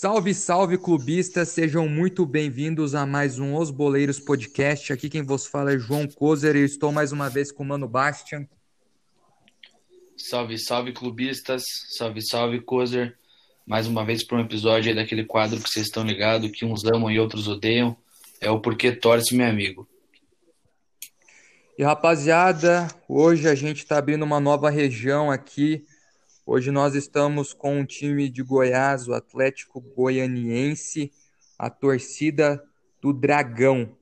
Salve, salve, clubistas! Sejam muito bem-vindos a mais um Os Boleiros Podcast. Aqui quem vos fala é João Kozer e estou mais uma vez com o Mano Bastian. Salve, salve, clubistas! Salve, salve, Kozer! Mais uma vez para um episódio daquele quadro que vocês estão ligados, que uns amam e outros odeiam. É o Porquê Torce, meu amigo. E rapaziada, hoje a gente está abrindo uma nova região aqui Hoje nós estamos com um time de Goiás, o Atlético Goianiense, a torcida do Dragão.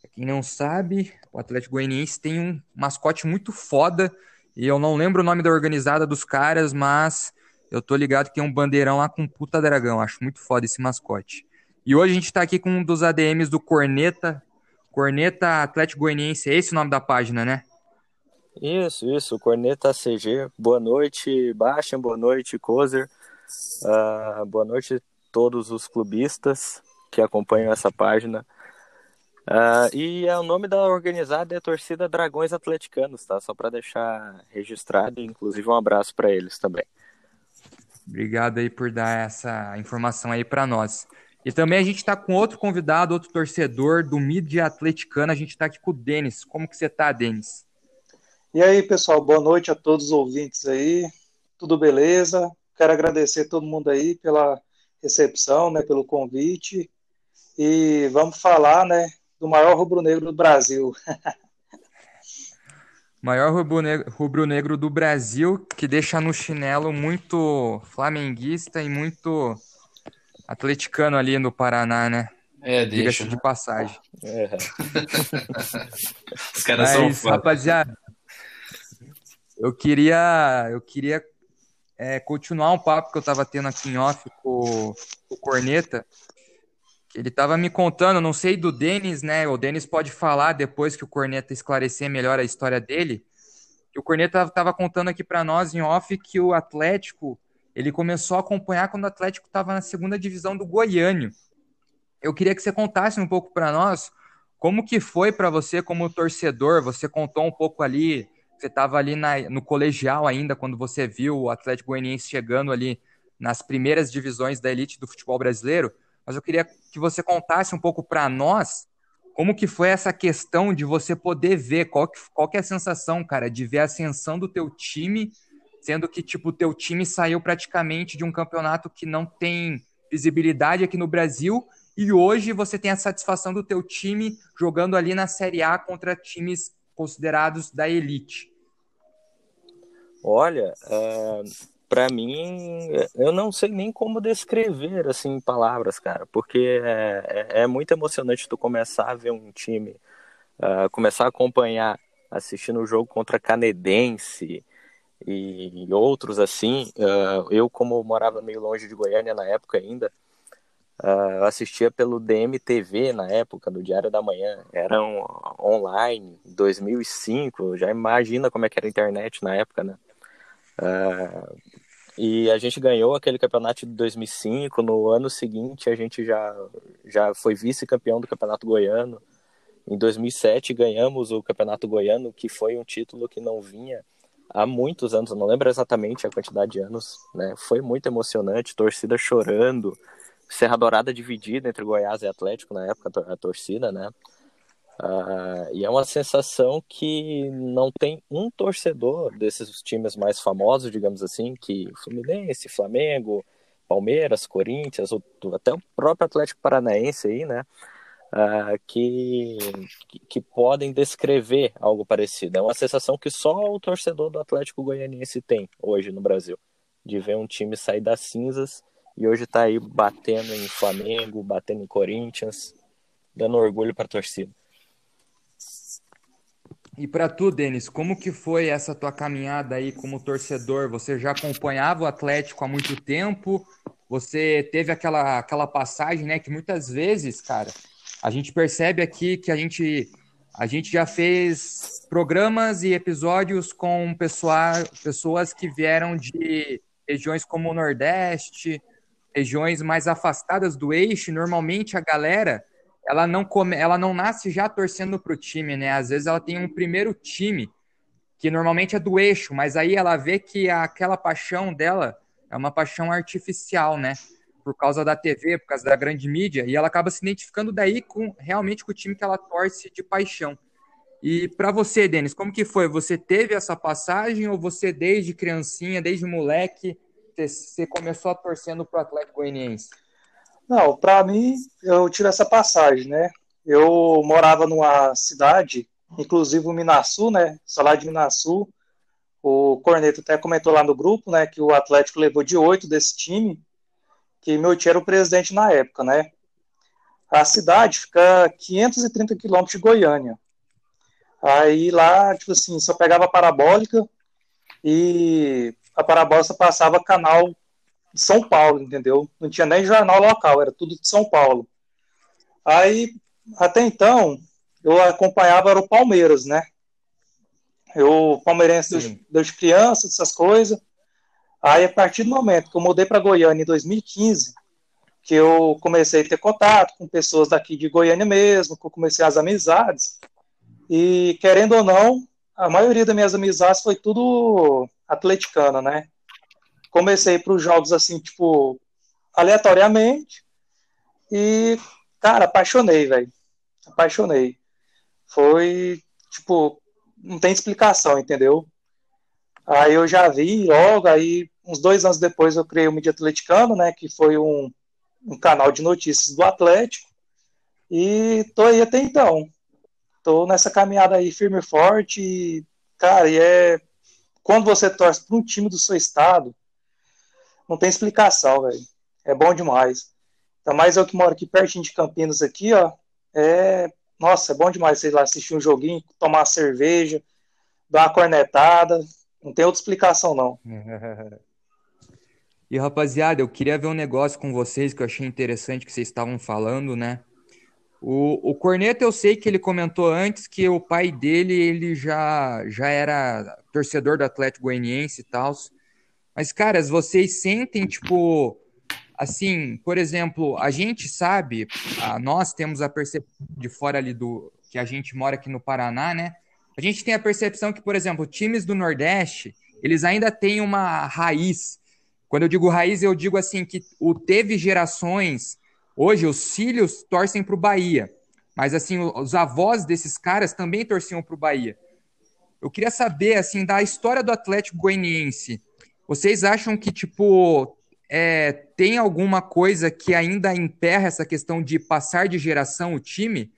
Pra quem não sabe, o Atlético Goianiense tem um mascote muito foda, e eu não lembro o nome da organizada dos caras, mas eu tô ligado que tem um bandeirão lá com puta dragão. Acho muito foda esse mascote. E hoje a gente tá aqui com um dos ADMs do Corneta. Corneta Atlético Goianiense, é esse o nome da página, né? Isso, isso, Corneta CG. Boa noite, Bastian, boa noite, Kozer. Uh, boa noite todos os clubistas que acompanham essa página. Uh, e é, o nome da organizada é Torcida Dragões Atleticanos, tá? Só para deixar registrado, inclusive um abraço para eles também. Obrigado aí por dar essa informação aí para nós. E também a gente está com outro convidado, outro torcedor do Mídia Atleticana. A gente está aqui com o Denis. Como que você está, Denis? E aí, pessoal, boa noite a todos os ouvintes aí. Tudo beleza? Quero agradecer todo mundo aí pela recepção, né, pelo convite. E vamos falar, né, do maior rubro-negro do Brasil. maior rubro-negro do Brasil, que deixa no chinelo muito flamenguista e muito atleticano ali no Paraná, né? É, deixa. de passagem. É. Os caras Mas, são rapaziada, eu queria, eu queria é, continuar um papo que eu estava tendo aqui em off com, com o Corneta. Ele estava me contando, não sei do Denis, né? O Denis pode falar depois que o Corneta esclarecer melhor a história dele. Que o Corneta estava contando aqui para nós em off que o Atlético ele começou a acompanhar quando o Atlético estava na segunda divisão do Goiânio. Eu queria que você contasse um pouco para nós como que foi para você como torcedor. Você contou um pouco ali você estava ali na, no colegial ainda, quando você viu o Atlético Goianiense chegando ali nas primeiras divisões da elite do futebol brasileiro, mas eu queria que você contasse um pouco para nós como que foi essa questão de você poder ver, qual que, qual que é a sensação, cara, de ver a ascensão do teu time, sendo que, tipo, o teu time saiu praticamente de um campeonato que não tem visibilidade aqui no Brasil, e hoje você tem a satisfação do teu time jogando ali na Série A contra times considerados da elite. Olha, é, para mim, eu não sei nem como descrever assim em palavras, cara, porque é, é, é muito emocionante tu começar a ver um time, uh, começar a acompanhar, assistindo o jogo contra Canedense e outros assim. Uh, eu, como morava meio longe de Goiânia na época ainda, Uh, assistia pelo DMTV na época, do Diário da Manhã. Era um online, 2005. Já imagina como é que era a internet na época, né? Uh, e a gente ganhou aquele campeonato de 2005. No ano seguinte, a gente já, já foi vice-campeão do Campeonato Goiano. Em 2007, ganhamos o Campeonato Goiano, que foi um título que não vinha há muitos anos. Não lembro exatamente a quantidade de anos. Né? Foi muito emocionante, torcida chorando. Serra Dourada dividida entre Goiás e Atlético na época, a torcida, né? Uh, e é uma sensação que não tem um torcedor desses times mais famosos, digamos assim, que Fluminense, Flamengo, Palmeiras, Corinthians, até o próprio Atlético Paranaense aí, né? Uh, que, que podem descrever algo parecido. É uma sensação que só o torcedor do Atlético Goianiense tem hoje no Brasil, de ver um time sair das cinzas e hoje está aí batendo em Flamengo, batendo em Corinthians, dando orgulho para a torcida. E para tu, Denis, como que foi essa tua caminhada aí como torcedor? Você já acompanhava o Atlético há muito tempo? Você teve aquela, aquela passagem, né, que muitas vezes, cara, a gente percebe aqui que a gente a gente já fez programas e episódios com pessoa, pessoas que vieram de regiões como o Nordeste, regiões mais afastadas do eixo, normalmente a galera ela não come, ela não nasce já torcendo para o time, né? Às vezes ela tem um primeiro time que normalmente é do eixo, mas aí ela vê que aquela paixão dela é uma paixão artificial, né? por causa da TV, por causa da grande mídia, e ela acaba se identificando daí com realmente com o time que ela torce de paixão. E para você, Denis, como que foi? Você teve essa passagem ou você desde criancinha, desde moleque, você começou a torcendo para o Atlético Goianiense? Não, para mim eu tive essa passagem, né? Eu morava numa cidade, inclusive o Minasul, né? Salário de Minasul. O Corneto até comentou lá no grupo, né, que o Atlético levou de oito desse time, que meu tio era o presidente na época, né? A cidade fica 530 quilômetros de Goiânia. Aí lá, tipo assim, só pegava a parabólica e a parabólica passava canal de São Paulo, entendeu? Não tinha nem jornal local, era tudo de São Paulo. Aí, até então, eu acompanhava era o Palmeiras, né? Eu, palmeirense desde, desde criança, essas coisas. Aí, a partir do momento que eu mudei para Goiânia em 2015, que eu comecei a ter contato com pessoas daqui de Goiânia mesmo, que eu comecei as amizades, e, querendo ou não, a maioria das minhas amizades foi tudo atleticana, né? Comecei para os jogos assim, tipo, aleatoriamente. E, cara, apaixonei, velho. Apaixonei. Foi, tipo, não tem explicação, entendeu? Aí eu já vi logo, aí uns dois anos depois eu criei o Mídia Atleticano, né? Que foi um, um canal de notícias do Atlético. E tô aí até então tô nessa caminhada aí firme e forte. E, cara, e é. Quando você torce para um time do seu estado, não tem explicação, velho. É bom demais. Ainda mais eu que moro aqui pertinho de Campinas, aqui, ó. É. Nossa, é bom demais, sei lá, assistir um joguinho, tomar uma cerveja, dar uma cornetada. Não tem outra explicação, não. E rapaziada, eu queria ver um negócio com vocês que eu achei interessante que vocês estavam falando, né? O, o Corneta, eu sei que ele comentou antes que o pai dele ele já, já era torcedor do Atlético Goianiense e tal. Mas, caras, vocês sentem, tipo, assim, por exemplo, a gente sabe, a, nós temos a percepção de fora ali do. que a gente mora aqui no Paraná, né? A gente tem a percepção que, por exemplo, times do Nordeste, eles ainda têm uma raiz. Quando eu digo raiz, eu digo assim que o teve gerações Hoje, os filhos torcem para o Bahia, mas assim, os avós desses caras também torciam para o Bahia. Eu queria saber, assim, da história do Atlético Goianiense. Vocês acham que, tipo, é, tem alguma coisa que ainda emperra essa questão de passar de geração o time?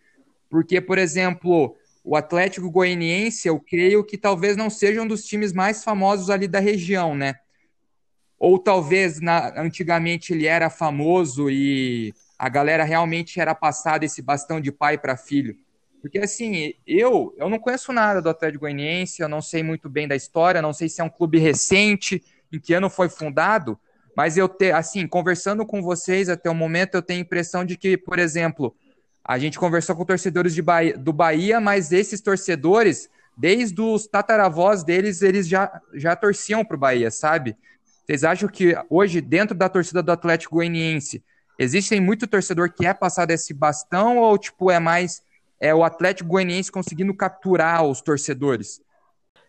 Porque, por exemplo, o Atlético Goianiense, eu creio que talvez não seja um dos times mais famosos ali da região, né? Ou talvez na, antigamente ele era famoso e a galera realmente era passada esse bastão de pai para filho. Porque assim, eu eu não conheço nada do Atlético Goianiense, eu não sei muito bem da história, não sei se é um clube recente, em que ano foi fundado, mas eu te, assim, conversando com vocês até o momento, eu tenho a impressão de que, por exemplo, a gente conversou com torcedores Bahia, do Bahia, mas esses torcedores, desde os tataravós deles, eles já, já torciam para o Bahia, sabe? Vocês acham que hoje, dentro da torcida do Atlético Goianiense, Existem muito torcedor que é passado esse bastão ou tipo é mais é o Atlético Goianiense conseguindo capturar os torcedores?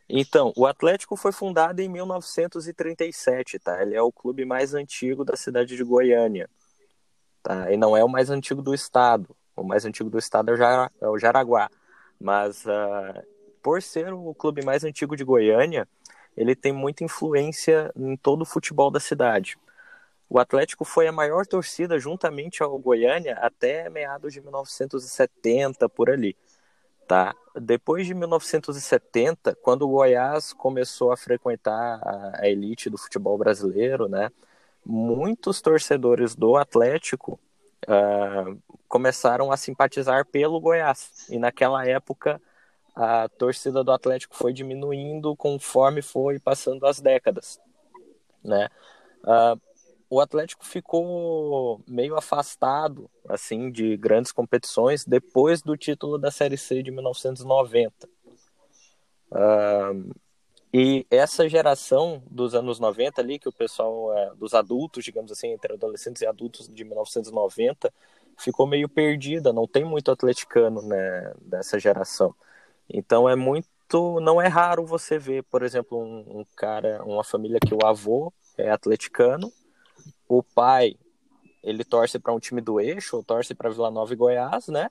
Então, o Atlético foi fundado em 1937, tá? Ele é o clube mais antigo da cidade de Goiânia, tá? E não é o mais antigo do estado. O mais antigo do estado é o, é Jaraguá. Mas uh, por ser o clube mais antigo de Goiânia, ele tem muita influência em todo o futebol da cidade. O Atlético foi a maior torcida juntamente ao Goiânia até meados de 1970 por ali, tá? Depois de 1970, quando o Goiás começou a frequentar a elite do futebol brasileiro, né? Muitos torcedores do Atlético uh, começaram a simpatizar pelo Goiás e naquela época a torcida do Atlético foi diminuindo conforme foi passando as décadas, né? Uh, o Atlético ficou meio afastado assim de grandes competições depois do título da Série C de 1990. Uh, e essa geração dos anos 90 ali, que o pessoal, é, dos adultos, digamos assim, entre adolescentes e adultos de 1990, ficou meio perdida, não tem muito atleticano né, dessa geração. Então é muito, não é raro você ver, por exemplo, um, um cara, uma família que o avô é atleticano o pai ele torce para um time do eixo, ou torce para Vila Nova e Goiás, né?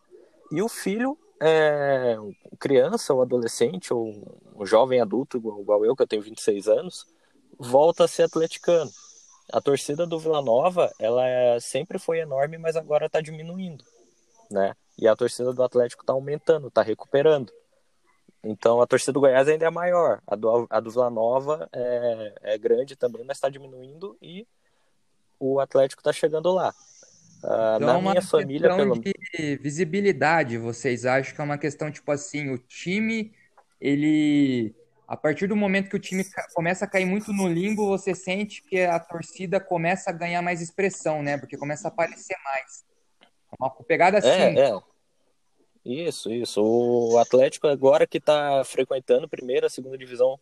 E o filho, é, criança ou adolescente, ou um jovem adulto, igual, eu, que eu tenho 26 anos, volta a ser atleticano. A torcida do Vila Nova, ela é, sempre foi enorme, mas agora está diminuindo, né? E a torcida do Atlético está aumentando, está recuperando. Então a torcida do Goiás ainda é maior. A do, a do Vila Nova é, é grande também, mas está diminuindo e o Atlético está chegando lá. Uh, então, na minha família, pelo de visibilidade, vocês acham que é uma questão tipo assim, o time, ele a partir do momento que o time começa a cair muito no limbo, você sente que a torcida começa a ganhar mais expressão, né? Porque começa a aparecer mais. É uma pegada assim. É, é. Isso, isso. O Atlético agora que está frequentando primeira, segunda divisão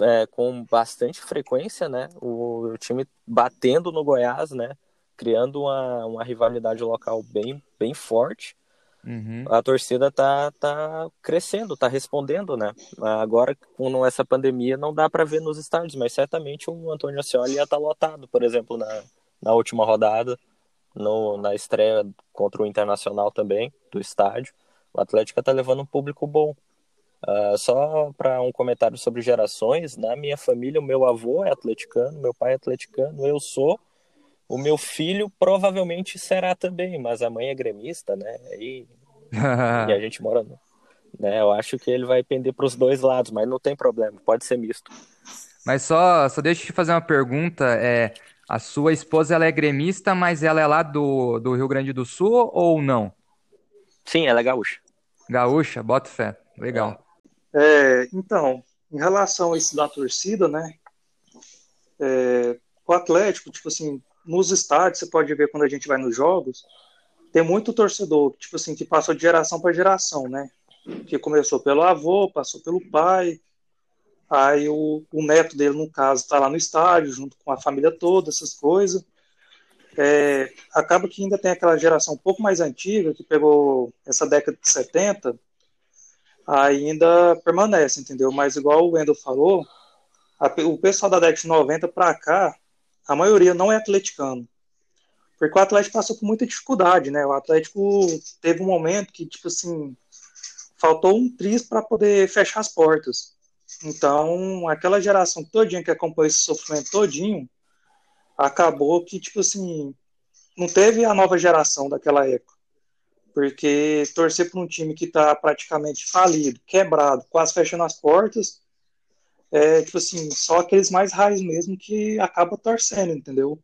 é, com bastante frequência, né? O, o, time batendo no Goiás, né? Criando uma, uma rivalidade local bem, bem forte. Uhum. A torcida tá, tá crescendo, tá respondendo, né? Agora, com essa pandemia, não dá para ver nos estádios, mas certamente o Antônio Ascioli ia estar tá lotado, por exemplo, na, na última rodada no, na estreia contra o Internacional também, do estádio. O Atlético está levando um público bom. Uh, só para um comentário sobre gerações, na minha família, o meu avô é atleticano, meu pai é atleticano, eu sou. O meu filho provavelmente será também, mas a mãe é gremista, né? E, e a gente mora. No, né? Eu acho que ele vai pender para os dois lados, mas não tem problema, pode ser misto. Mas só, só deixa eu te fazer uma pergunta. É, a sua esposa ela é gremista, mas ela é lá do, do Rio Grande do Sul ou não? Sim, ela é gaúcha. Gaúcha, bota fé. Legal. É, então, em relação a isso da torcida, né? É, o Atlético, tipo assim, nos estádios, você pode ver quando a gente vai nos jogos, tem muito torcedor, tipo assim, que passou de geração para geração, né? Que começou pelo avô, passou pelo pai, Aí o, o neto dele, no caso, está lá no estádio, junto com a família toda, essas coisas. É, acaba que ainda tem aquela geração um pouco mais antiga, que pegou essa década de 70, ainda permanece, entendeu? Mas igual o Wendel falou, a, o pessoal da década de 90 para cá, a maioria não é atleticano. Porque o Atlético passou por muita dificuldade, né? O Atlético teve um momento que, tipo assim, faltou um triz para poder fechar as portas. Então, aquela geração todinha que acompanhou esse sofrimento todinho, acabou que, tipo assim, não teve a nova geração daquela época. Porque torcer para um time que está praticamente falido, quebrado, quase fechando as portas, é, tipo assim, só aqueles mais raios mesmo que acaba torcendo, entendeu?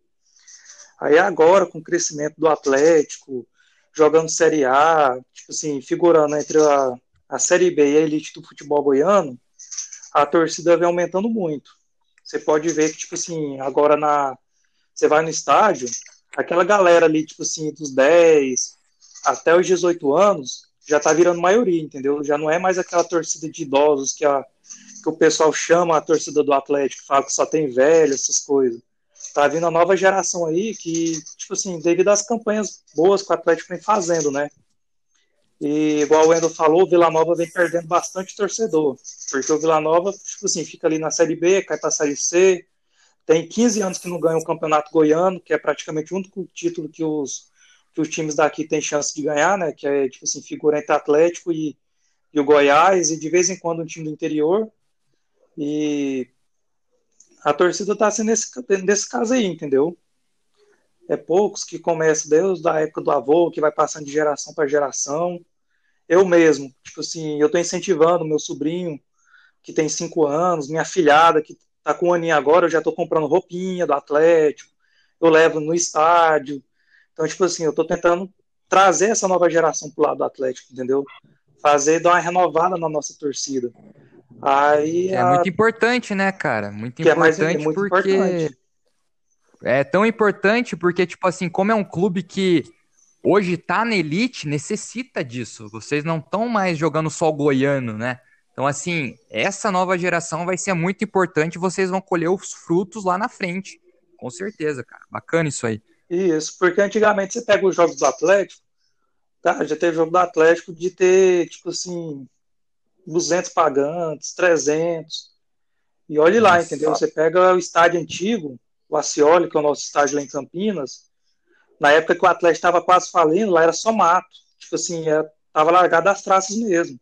Aí agora, com o crescimento do Atlético, jogando Série A, tipo assim, figurando entre a, a Série B e a elite do futebol goiano, a torcida vem aumentando muito. Você pode ver que, tipo assim, agora na. Você vai no estádio, aquela galera ali, tipo assim, dos 10 até os 18 anos, já tá virando maioria, entendeu? Já não é mais aquela torcida de idosos que, a, que o pessoal chama a torcida do Atlético, fala que só tem velho, essas coisas. Tá vindo a nova geração aí que, tipo assim, devido às campanhas boas que o Atlético vem fazendo, né? E igual o Endo falou, o Vila Nova vem perdendo bastante torcedor, porque o Vila Nova, tipo assim, fica ali na Série B, cai para a Série C, tem 15 anos que não ganha o Campeonato Goiano, que é praticamente o único título que os, que os times daqui têm chance de ganhar, né, que é, tipo assim, figura entre Atlético e, e o Goiás, e de vez em quando um time do interior, e a torcida tá sendo nesse, nesse caso aí, entendeu? É poucos que começam desde a época do avô, que vai passando de geração para geração, eu mesmo, tipo assim, eu estou incentivando meu sobrinho, que tem cinco anos, minha filhada, que está com um aninho agora, eu já estou comprando roupinha do Atlético, eu levo no estádio. Então, tipo assim, eu estou tentando trazer essa nova geração pro lado do Atlético, entendeu? Fazer, dar uma renovada na nossa torcida. Aí, é a... muito importante, né, cara? Muito importante é mais, é muito porque... Importante. É tão importante porque, tipo assim, como é um clube que hoje tá na elite, necessita disso. Vocês não estão mais jogando só goiano, né? Então, assim, essa nova geração vai ser muito importante. Vocês vão colher os frutos lá na frente. Com certeza, cara. Bacana isso aí. Isso, porque antigamente você pega os jogos do Atlético, tá? Já teve jogo do Atlético de ter, tipo assim, 200 pagantes, 300. E olhe lá, Nossa. entendeu? Você pega o estádio antigo, o Acioli, que é o nosso estádio lá em Campinas, Na época que o Atlético estava quase falindo, lá era só mato. Tipo assim, era, tava largado as traças mesmo.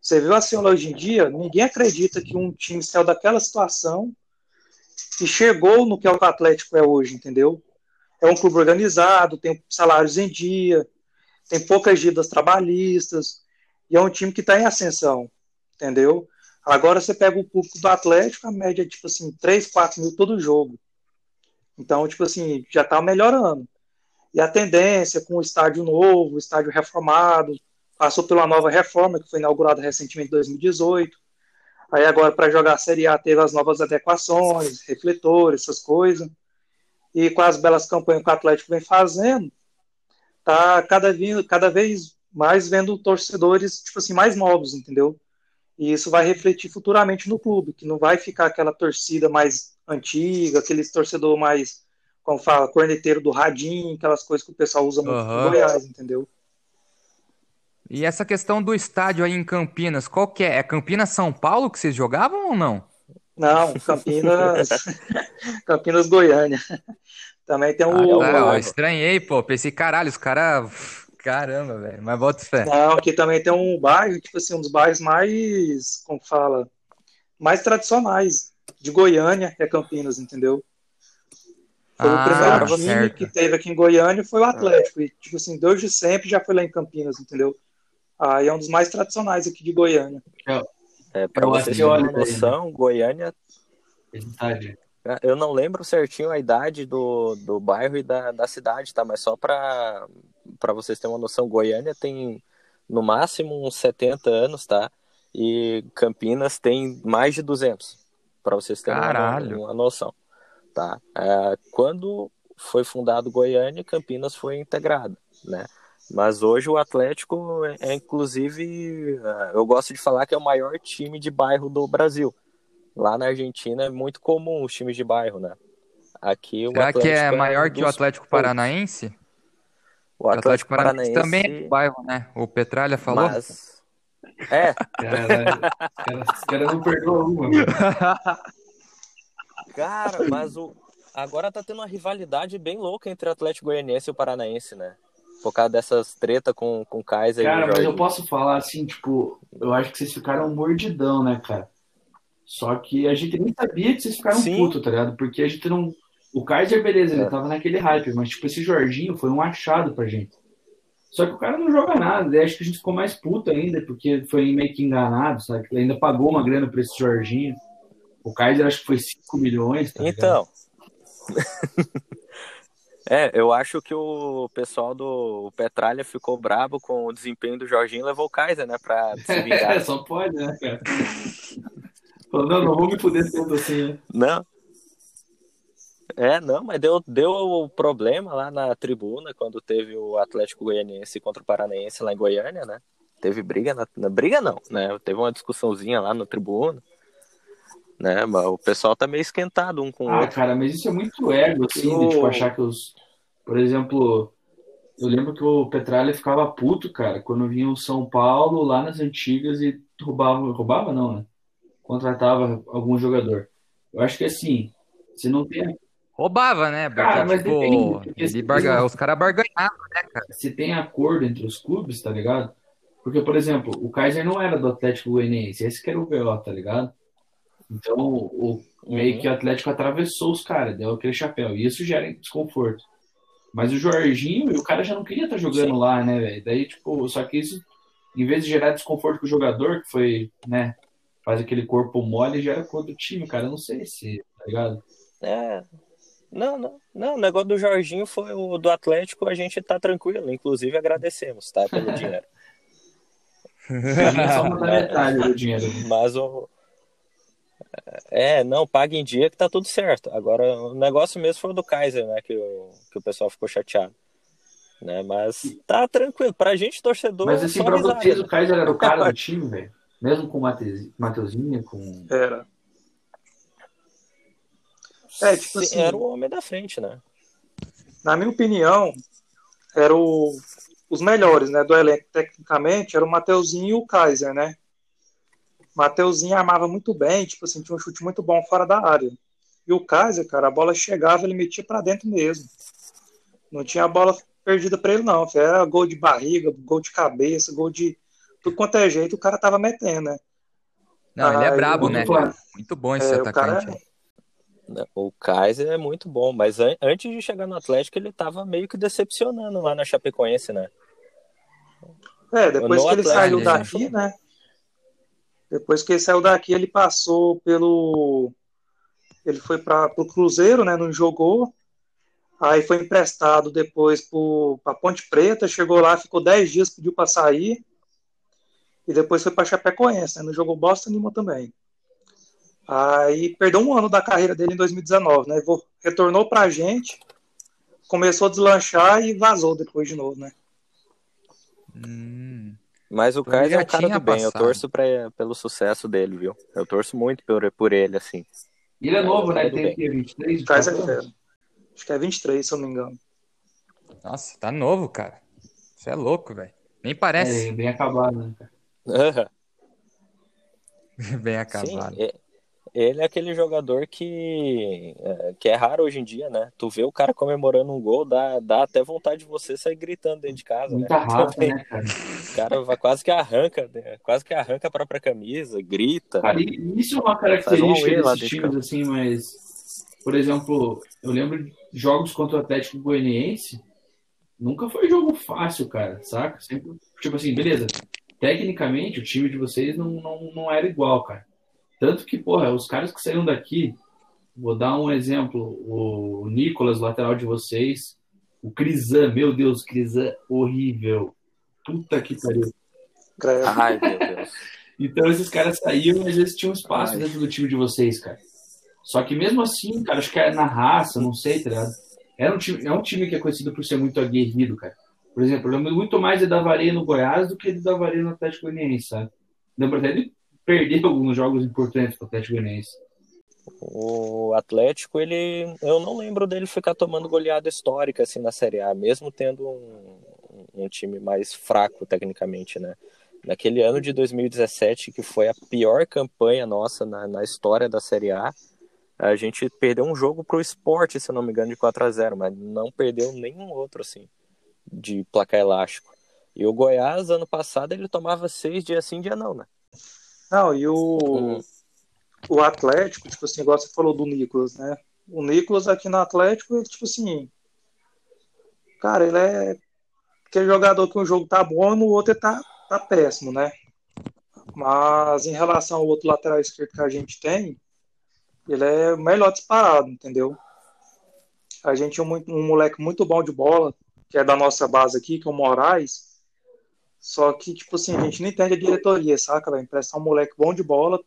Você viu assim, hoje em dia, ninguém acredita que um time saiu daquela situação e chegou no que é o Atlético é hoje, entendeu? É um clube organizado, tem salários em dia, tem poucas dívidas trabalhistas, e é um time que está em ascensão, entendeu? Agora você pega o público do Atlético, a média é tipo assim, 3, 4 mil todo jogo. Então, tipo assim, já está melhorando. E a tendência com o estádio novo, o estádio reformado, passou pela nova reforma que foi inaugurada recentemente em 2018. Aí agora para jogar a Série A teve as novas adequações, refletores, essas coisas. E com as belas campanhas que o Atlético vem fazendo, tá cada, vez, cada vez mais vendo torcedores tipo assim mais novos, entendeu? E isso vai refletir futuramente no clube, que não vai ficar aquela torcida mais antiga, aquele torcedor mais, como fala, corneteiro do radinho, aquelas coisas que o pessoal usa muito uhum. no Goiás, entendeu? E essa questão do estádio aí em Campinas, qual que é? É Campinas São Paulo que vocês jogavam ou não? Não, Campinas, Campinas Goiânia. Também tem um. Ah, eu estranhei, pô. Pensei, caralho, os caras Caramba, velho. Mas bota fé. Não, aqui também tem um bairro, tipo assim, um dos bairros mais, como fala, mais tradicionais de Goiânia, é Campinas, entendeu? Foi ah, o primeiro time certo. que teve aqui em Goiânia foi o Atlético. E, tipo assim, desde sempre já foi lá em Campinas, entendeu? Aí é um dos mais tradicionais aqui de Goiânia. É, pra vocês terem uma noção, Goiânia. Verdade. Eu não lembro certinho a idade do, do bairro e da, da cidade, tá? Mas só para vocês terem uma noção, Goiânia tem no máximo uns 70 anos, tá? E Campinas tem mais de 200, para vocês terem uma, uma, noção, tá? É, quando foi fundado Goiânia, Campinas foi integrada, né? Mas hoje o Atlético é, é inclusive, é, eu gosto de falar que é o maior time de bairro do Brasil Lá na Argentina é muito comum os times de bairro, né? Aqui o Será Atlético que é, é maior que o Atlético Paranaense? O Atlético, o Atlético Paranaense, Paranaense, também é de bairro, né? O Petralha falou. Mas... É. Os caras não perdoam uma. Cara, mas o... agora tá tendo uma rivalidade bem louca entre o Atlético Goianiense e o Paranaense, né? Por causa dessas treta com, com o Kaiser cara, e mas eu posso falar assim, tipo, eu acho que vocês ficaram mordidão, né, cara? Só que a gente nem sabia que vocês ficaram Sim. puto, tá ligado? Porque a gente não. O Kaiser, beleza, é. ele tava naquele hype, mas tipo, esse Jorginho foi um achado pra gente. Só que o cara não joga nada, daí acho que a gente ficou mais puto ainda, porque foi meio que enganado, sabe? Ele ainda pagou uma grana pra esse Jorginho. O Kaiser acho que foi 5 milhões, tá Então. é, eu acho que o pessoal do Petralha ficou brabo com o desempenho do Jorginho e levou o Kaiser, né, pra se vingar. É, só pode, né, cara? Falou, não, não vou me fuder tanto assim. Né? Não. É, não, mas deu, deu problema lá na tribuna quando teve o Atlético Goianiense contra o Paranaense lá em Goiânia, né? Teve briga na, na briga não, né? Teve uma discussãozinha lá na tribuna. Né, mas o pessoal tá meio esquentado um com o ah, outro. cara, mas isso é muito ego, assim, de tipo, achar que os. Por exemplo, eu lembro que o Petralha ficava puto, cara, quando vinha o São Paulo lá nas antigas e roubava. Roubava, não, né? contratava algum jogador. Eu acho que assim, se não tem. Roubava, né? Porque, cara, mas tipo, depende, ele barga... os caras barganhavam, né, cara? Se tem acordo entre os clubes, tá ligado? Porque, por exemplo, o Kaiser não era do Atlético Goianiense, esse que era o VO, tá ligado? Então, o, meio uhum. que o Atlético atravessou os caras, deu aquele chapéu. E isso gera desconforto. Mas o Jorginho, o cara já não queria estar tá jogando Sim. lá, né, velho? Daí, tipo, só que isso, em vez de gerar desconforto com o jogador, que foi, né, faz aquele corpo mole gera cor do time, cara. Eu não sei se, tá ligado? É. Não, não, não. O negócio do Jorginho foi o do Atlético, a gente tá tranquilo. Inclusive agradecemos, tá? Pelo dinheiro. só uma metade do dinheiro. Mas o. É, não, paga em dia que tá tudo certo. Agora, o negócio mesmo foi o do Kaiser, né? Que o, que o pessoal ficou chateado. Né? Mas tá tranquilo. Pra gente, torcedor. Mas assim, pra vocês, o Kaiser era o cara do time, velho. Mesmo com o Mateuzinho, com. Era. É, tipo assim, era o homem da frente, né? Na minha opinião, era o, os melhores, né, do elenco tecnicamente, era o Mateuzinho e o Kaiser, né? Mateuzinho armava muito bem, tipo assim, tinha um chute muito bom fora da área. E o Kaiser, cara, a bola chegava, ele metia para dentro mesmo. Não tinha bola perdida para ele, não. Era gol de barriga, gol de cabeça, gol de tudo quanto é jeito, o cara tava metendo, né? Não, ele é ah, brabo, né? Muito bom esse é, atacante. O, cara... o Kaiser é muito bom, mas an antes de chegar no Atlético, ele tava meio que decepcionando lá na Chapecoense, né? É, depois no que ele Atlético, saiu daqui, né? Depois que ele saiu daqui, ele passou pelo. Ele foi para o Cruzeiro, né? Não jogou. Aí foi emprestado depois para Ponte Preta, chegou lá, ficou 10 dias, pediu para sair. E depois foi para Chapecoense, né? Não jogou bosta nenhuma também. Aí perdeu um ano da carreira dele em 2019, né? Retornou pra gente, começou a deslanchar e vazou depois de novo, né? Hum. Mas o então Kaiser é um cara do bem, eu torço pra, pelo sucesso dele, viu? Eu torço muito por, por ele, assim. Ele é novo, né? Ele tem 23. O Kaiser é, acho que é 23, se eu não me engano. Nossa, tá novo, cara. Você é louco, velho. Nem parece. É, bem acabado, né, cara? Bem acabado. Sim, ele é aquele jogador que, é, que é raro hoje em dia, né? Tu vê o cara comemorando um gol, dá, dá até vontade de você sair gritando dentro de casa. Muita né? raça, né, cara? O cara vai, quase que arranca, né? quase que arranca a própria camisa, grita. Cara, isso é uma característica um desses times, assim, mas, por exemplo, eu lembro de jogos contra o Atlético Goianiense, nunca foi jogo fácil, cara, saca? Sempre, tipo assim, beleza, tecnicamente, o time de vocês não, não, não era igual, cara. Tanto que, porra, os caras que saíram daqui, vou dar um exemplo, o Nicolas, lateral de vocês, o Crisan, meu Deus, Crisan, horrível. Puta que pariu. Ai, meu Deus. Então esses caras saíram, mas eles tinham espaço Ai. dentro do time de vocês, cara. Só que mesmo assim, cara, acho que era na raça, não sei, tá ligado? Era um time, é um time que é conhecido por ser muito aguerrido, cara. Por exemplo, eu lembro muito mais de Davaria no Goiás do que de Davaria no Atlético Goianiense, sabe? Lembro até de perder alguns jogos importantes para o Atlético Goianiense. O Atlético, ele, eu não lembro dele ficar tomando goleada histórica assim na Série A, mesmo tendo um, um time mais fraco tecnicamente, né? Naquele ano de 2017, que foi a pior campanha nossa na, na história da Série A, a gente perdeu um jogo para o esporte, se não me engano, de 4 a 0 mas não perdeu nenhum outro, assim de placar elástico. E o Goiás, ano passado, ele tomava seis dias sim, dia não, né? Não, e o, o Atlético, tipo assim, igual você falou do Nicolas, né? O Nicolas aqui no Atlético, tipo assim, cara, ele é aquele jogador que um jogo tá bom, no outro ele tá, tá péssimo, né? Mas em relação ao outro lateral esquerdo que a gente tem, ele é melhor disparado, entendeu? A gente é um, um moleque muito bom de bola, que é da nossa base aqui, que é o Moraes. Só que, tipo assim, a gente não entende a diretoria, saca? Vai emprestar um moleque bom de bola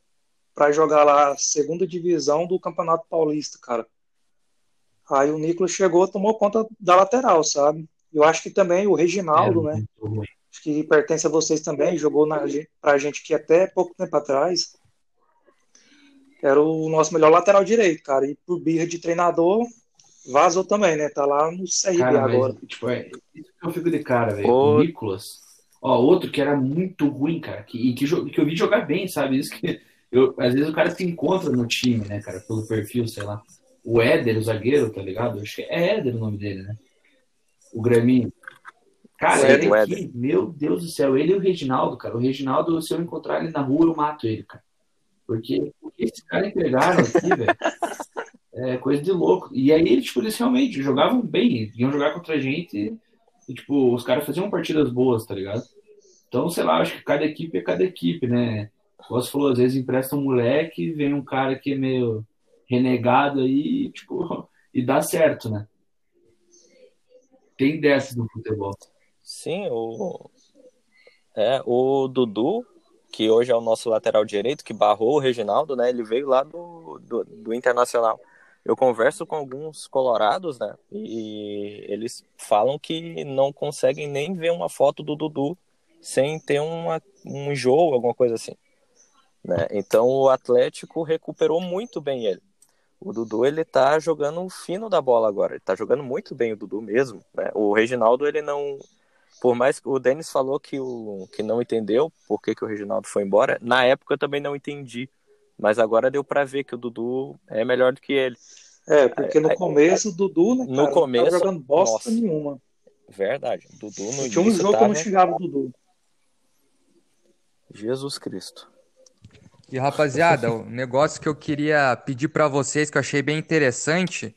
para jogar lá a segunda divisão do Campeonato Paulista, cara. Aí o Nicolas chegou, tomou conta da lateral, sabe? Eu acho que também o Reginaldo, é, né? Acho que pertence a vocês também, jogou na, pra gente aqui até pouco tempo atrás. Era o nosso melhor lateral direito, cara. E por birra de treinador, Vazou também, né? Tá lá no CRB cara, agora. Mas, tipo, é, isso que eu fico de cara, velho. O Nicolas. Ó, outro que era muito ruim, cara, que, que, que eu vi jogar bem, sabe? Isso que eu, às vezes o cara se encontra no time, né, cara, pelo perfil, sei lá. O Éder, o zagueiro, tá ligado? Acho que é Éder o nome dele, né? O Graminho. Cara, ele aqui, meu Deus do céu, ele e o Reginaldo, cara. O Reginaldo, se eu encontrar ele na rua, eu mato ele, cara. Porque o que esses caras entregaram aqui, velho? é coisa de louco. E aí, tipo, eles realmente jogavam bem, iam jogar contra a gente e, tipo, os caras faziam partidas boas, tá ligado? Então, sei lá, acho que cada equipe é cada equipe, né? Você falou, às vezes empresta um moleque, vem um cara que é meio renegado aí, tipo, e dá certo, né? Tem dessas no futebol. Sim, o. É, o Dudu, que hoje é o nosso lateral direito, que barrou o Reginaldo, né? Ele veio lá do, do, do Internacional eu converso com alguns colorados, né? E eles falam que não conseguem nem ver uma foto do Dudu sem ter uma, um enjoo, alguma coisa assim. Né? Então o Atlético recuperou muito bem ele. O Dudu ele tá jogando fino da bola agora. Ele tá jogando muito bem o Dudu mesmo. Né? O Reginaldo ele não, por mais que o Denis falou que o que não entendeu por que, que o Reginaldo foi embora. Na época eu também não entendi mas agora deu para ver que o Dudu é melhor do que ele. É, porque no começo o Dudu, né, no cara, começo, não tava jogando bosta nossa. nenhuma. Verdade. Dudu no Tinha um jogo que eu não xingava o Dudu. Jesus Cristo. E rapaziada, o negócio que eu queria pedir para vocês, que eu achei bem interessante,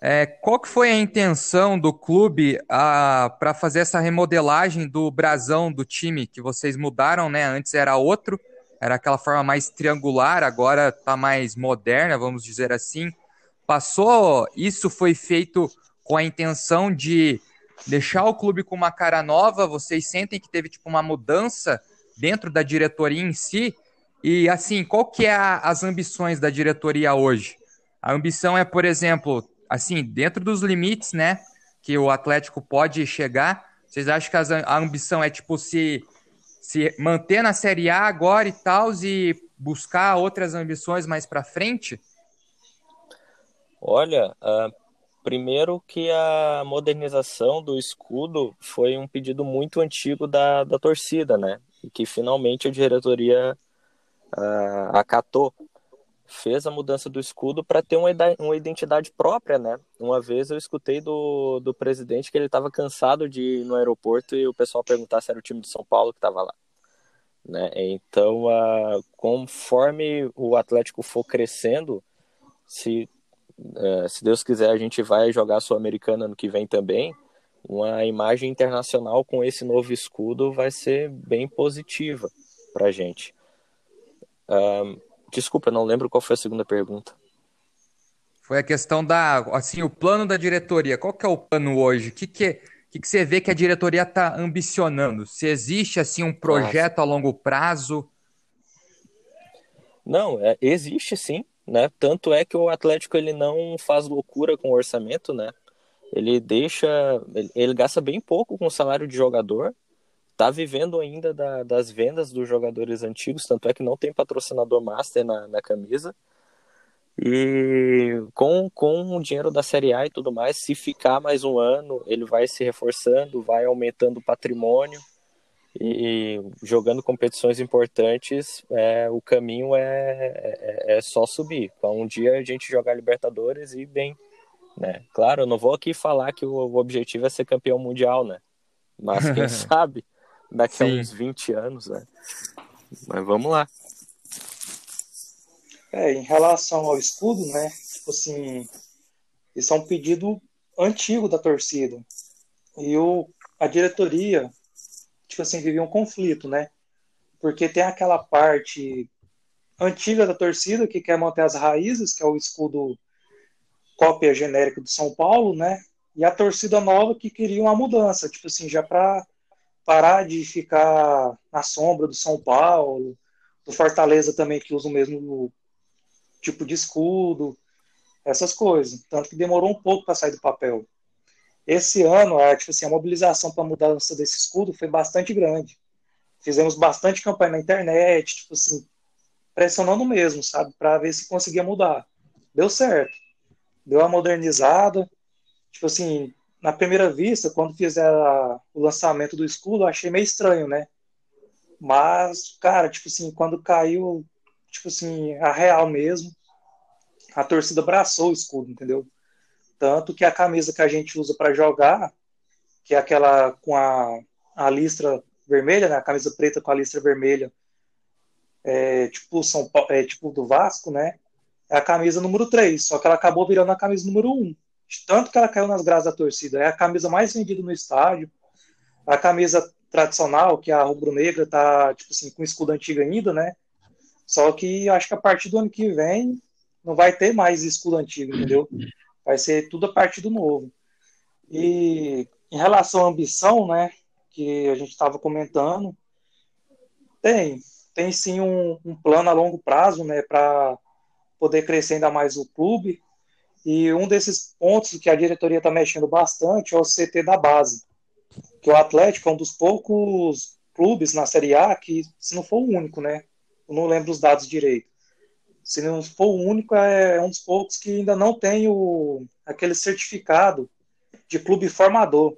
é qual que foi a intenção do clube para fazer essa remodelagem do brasão do time que vocês mudaram, né? Antes era outro, era aquela forma mais triangular, agora tá mais moderna, vamos dizer assim. Passou, isso foi feito com a intenção de deixar o clube com uma cara nova. Vocês sentem que teve tipo uma mudança dentro da diretoria em si? E assim, qual que é a, as ambições da diretoria hoje? A ambição é, por exemplo, assim, dentro dos limites, né, que o Atlético pode chegar. Vocês acham que a ambição é tipo se se manter na Série A agora e tal e buscar outras ambições mais para frente? Olha, ah, primeiro que a modernização do escudo foi um pedido muito antigo da, da torcida, né? E que finalmente a diretoria ah, acatou. Fez a mudança do escudo para ter uma, ida- uma identidade própria, né? Uma vez eu escutei do, do presidente que ele estava cansado de ir no aeroporto e o pessoal perguntar se era o time de São Paulo que estava lá. Né? Então, conforme o Atlético for crescendo, se é, se Deus quiser, a gente vai jogar a Sul-Americana ano que vem também. Uma imagem internacional com esse novo escudo vai ser bem positiva pra gente. Ahn, desculpa, não lembro qual foi a segunda pergunta. Foi a questão da, assim, o plano da diretoria. Qual que é o plano hoje? O que que, que que você vê que a diretoria está ambicionando? Se existe, assim, um projeto a longo prazo? Não, é, existe sim, né? Tanto é que o Atlético ele não faz loucura com o orçamento, né? Ele deixa, ele, ele gasta bem pouco com o salário de jogador, tá vivendo ainda da- das vendas dos jogadores antigos, tanto é que não tem patrocinador master na, na camisa. E com, com o dinheiro da Série A e tudo mais, se ficar mais um ano, ele vai se reforçando, vai aumentando o patrimônio e jogando competições importantes, é, o caminho é, é, é só subir. Então, um dia a gente jogar Libertadores e bem, né? Claro, eu não vou aqui falar que o, o objetivo é ser campeão mundial, né? Mas quem sabe daqui a Sim. uns 20 anos, né? Mas vamos lá. É, em relação ao escudo, né? Tipo assim, isso é um pedido antigo da torcida. E o, a diretoria, tipo assim, vivia um conflito, né? Porque tem aquela parte antiga da torcida que quer manter as raízes, que é o escudo cópia genérica do São Paulo, né? E a torcida nova que queria uma mudança, tipo assim, já para parar de ficar na sombra do São Paulo, do Fortaleza também que usa o mesmo tipo de escudo, essas coisas. Tanto que demorou um pouco para sair do papel. Esse ano, a, tipo assim, a mobilização para a mudança desse escudo foi bastante grande. Fizemos bastante campanha na internet, tipo assim, pressionando mesmo, sabe, para ver se conseguia mudar. Deu certo. Deu uma modernizada. Tipo assim, na primeira vista, quando fizeram o lançamento do escudo, eu achei meio estranho, né? Mas, cara, tipo assim, quando caiu, tipo assim, a real mesmo, a torcida abraçou o escudo, entendeu? Tanto que a camisa que a gente usa para jogar, que é aquela com a, a listra vermelha, né? A camisa preta com a listra vermelha, é, tipo, São Paulo, é, tipo do Vasco, né? É a camisa número 3, só que ela acabou virando a camisa número 1. Tanto que ela caiu nas graças da torcida. É a camisa mais vendida no estádio. A camisa tradicional, que a rubro-negra, tá, tipo assim, com escudo antigo ainda, né? Só que acho que a partir do ano que vem não vai ter mais escudo antigo, entendeu? Vai ser tudo a partir do novo. E em relação à ambição, né, que a gente estava comentando, tem, tem sim um, um plano a longo prazo, né, para poder crescer ainda mais o clube. E um desses pontos que a diretoria está mexendo bastante é o CT da base, que o Atlético é um dos poucos clubes na Série A que, se não for o único, né, eu não lembro os dados direito. Se não for o único, é um dos poucos que ainda não tem o, aquele certificado de clube formador,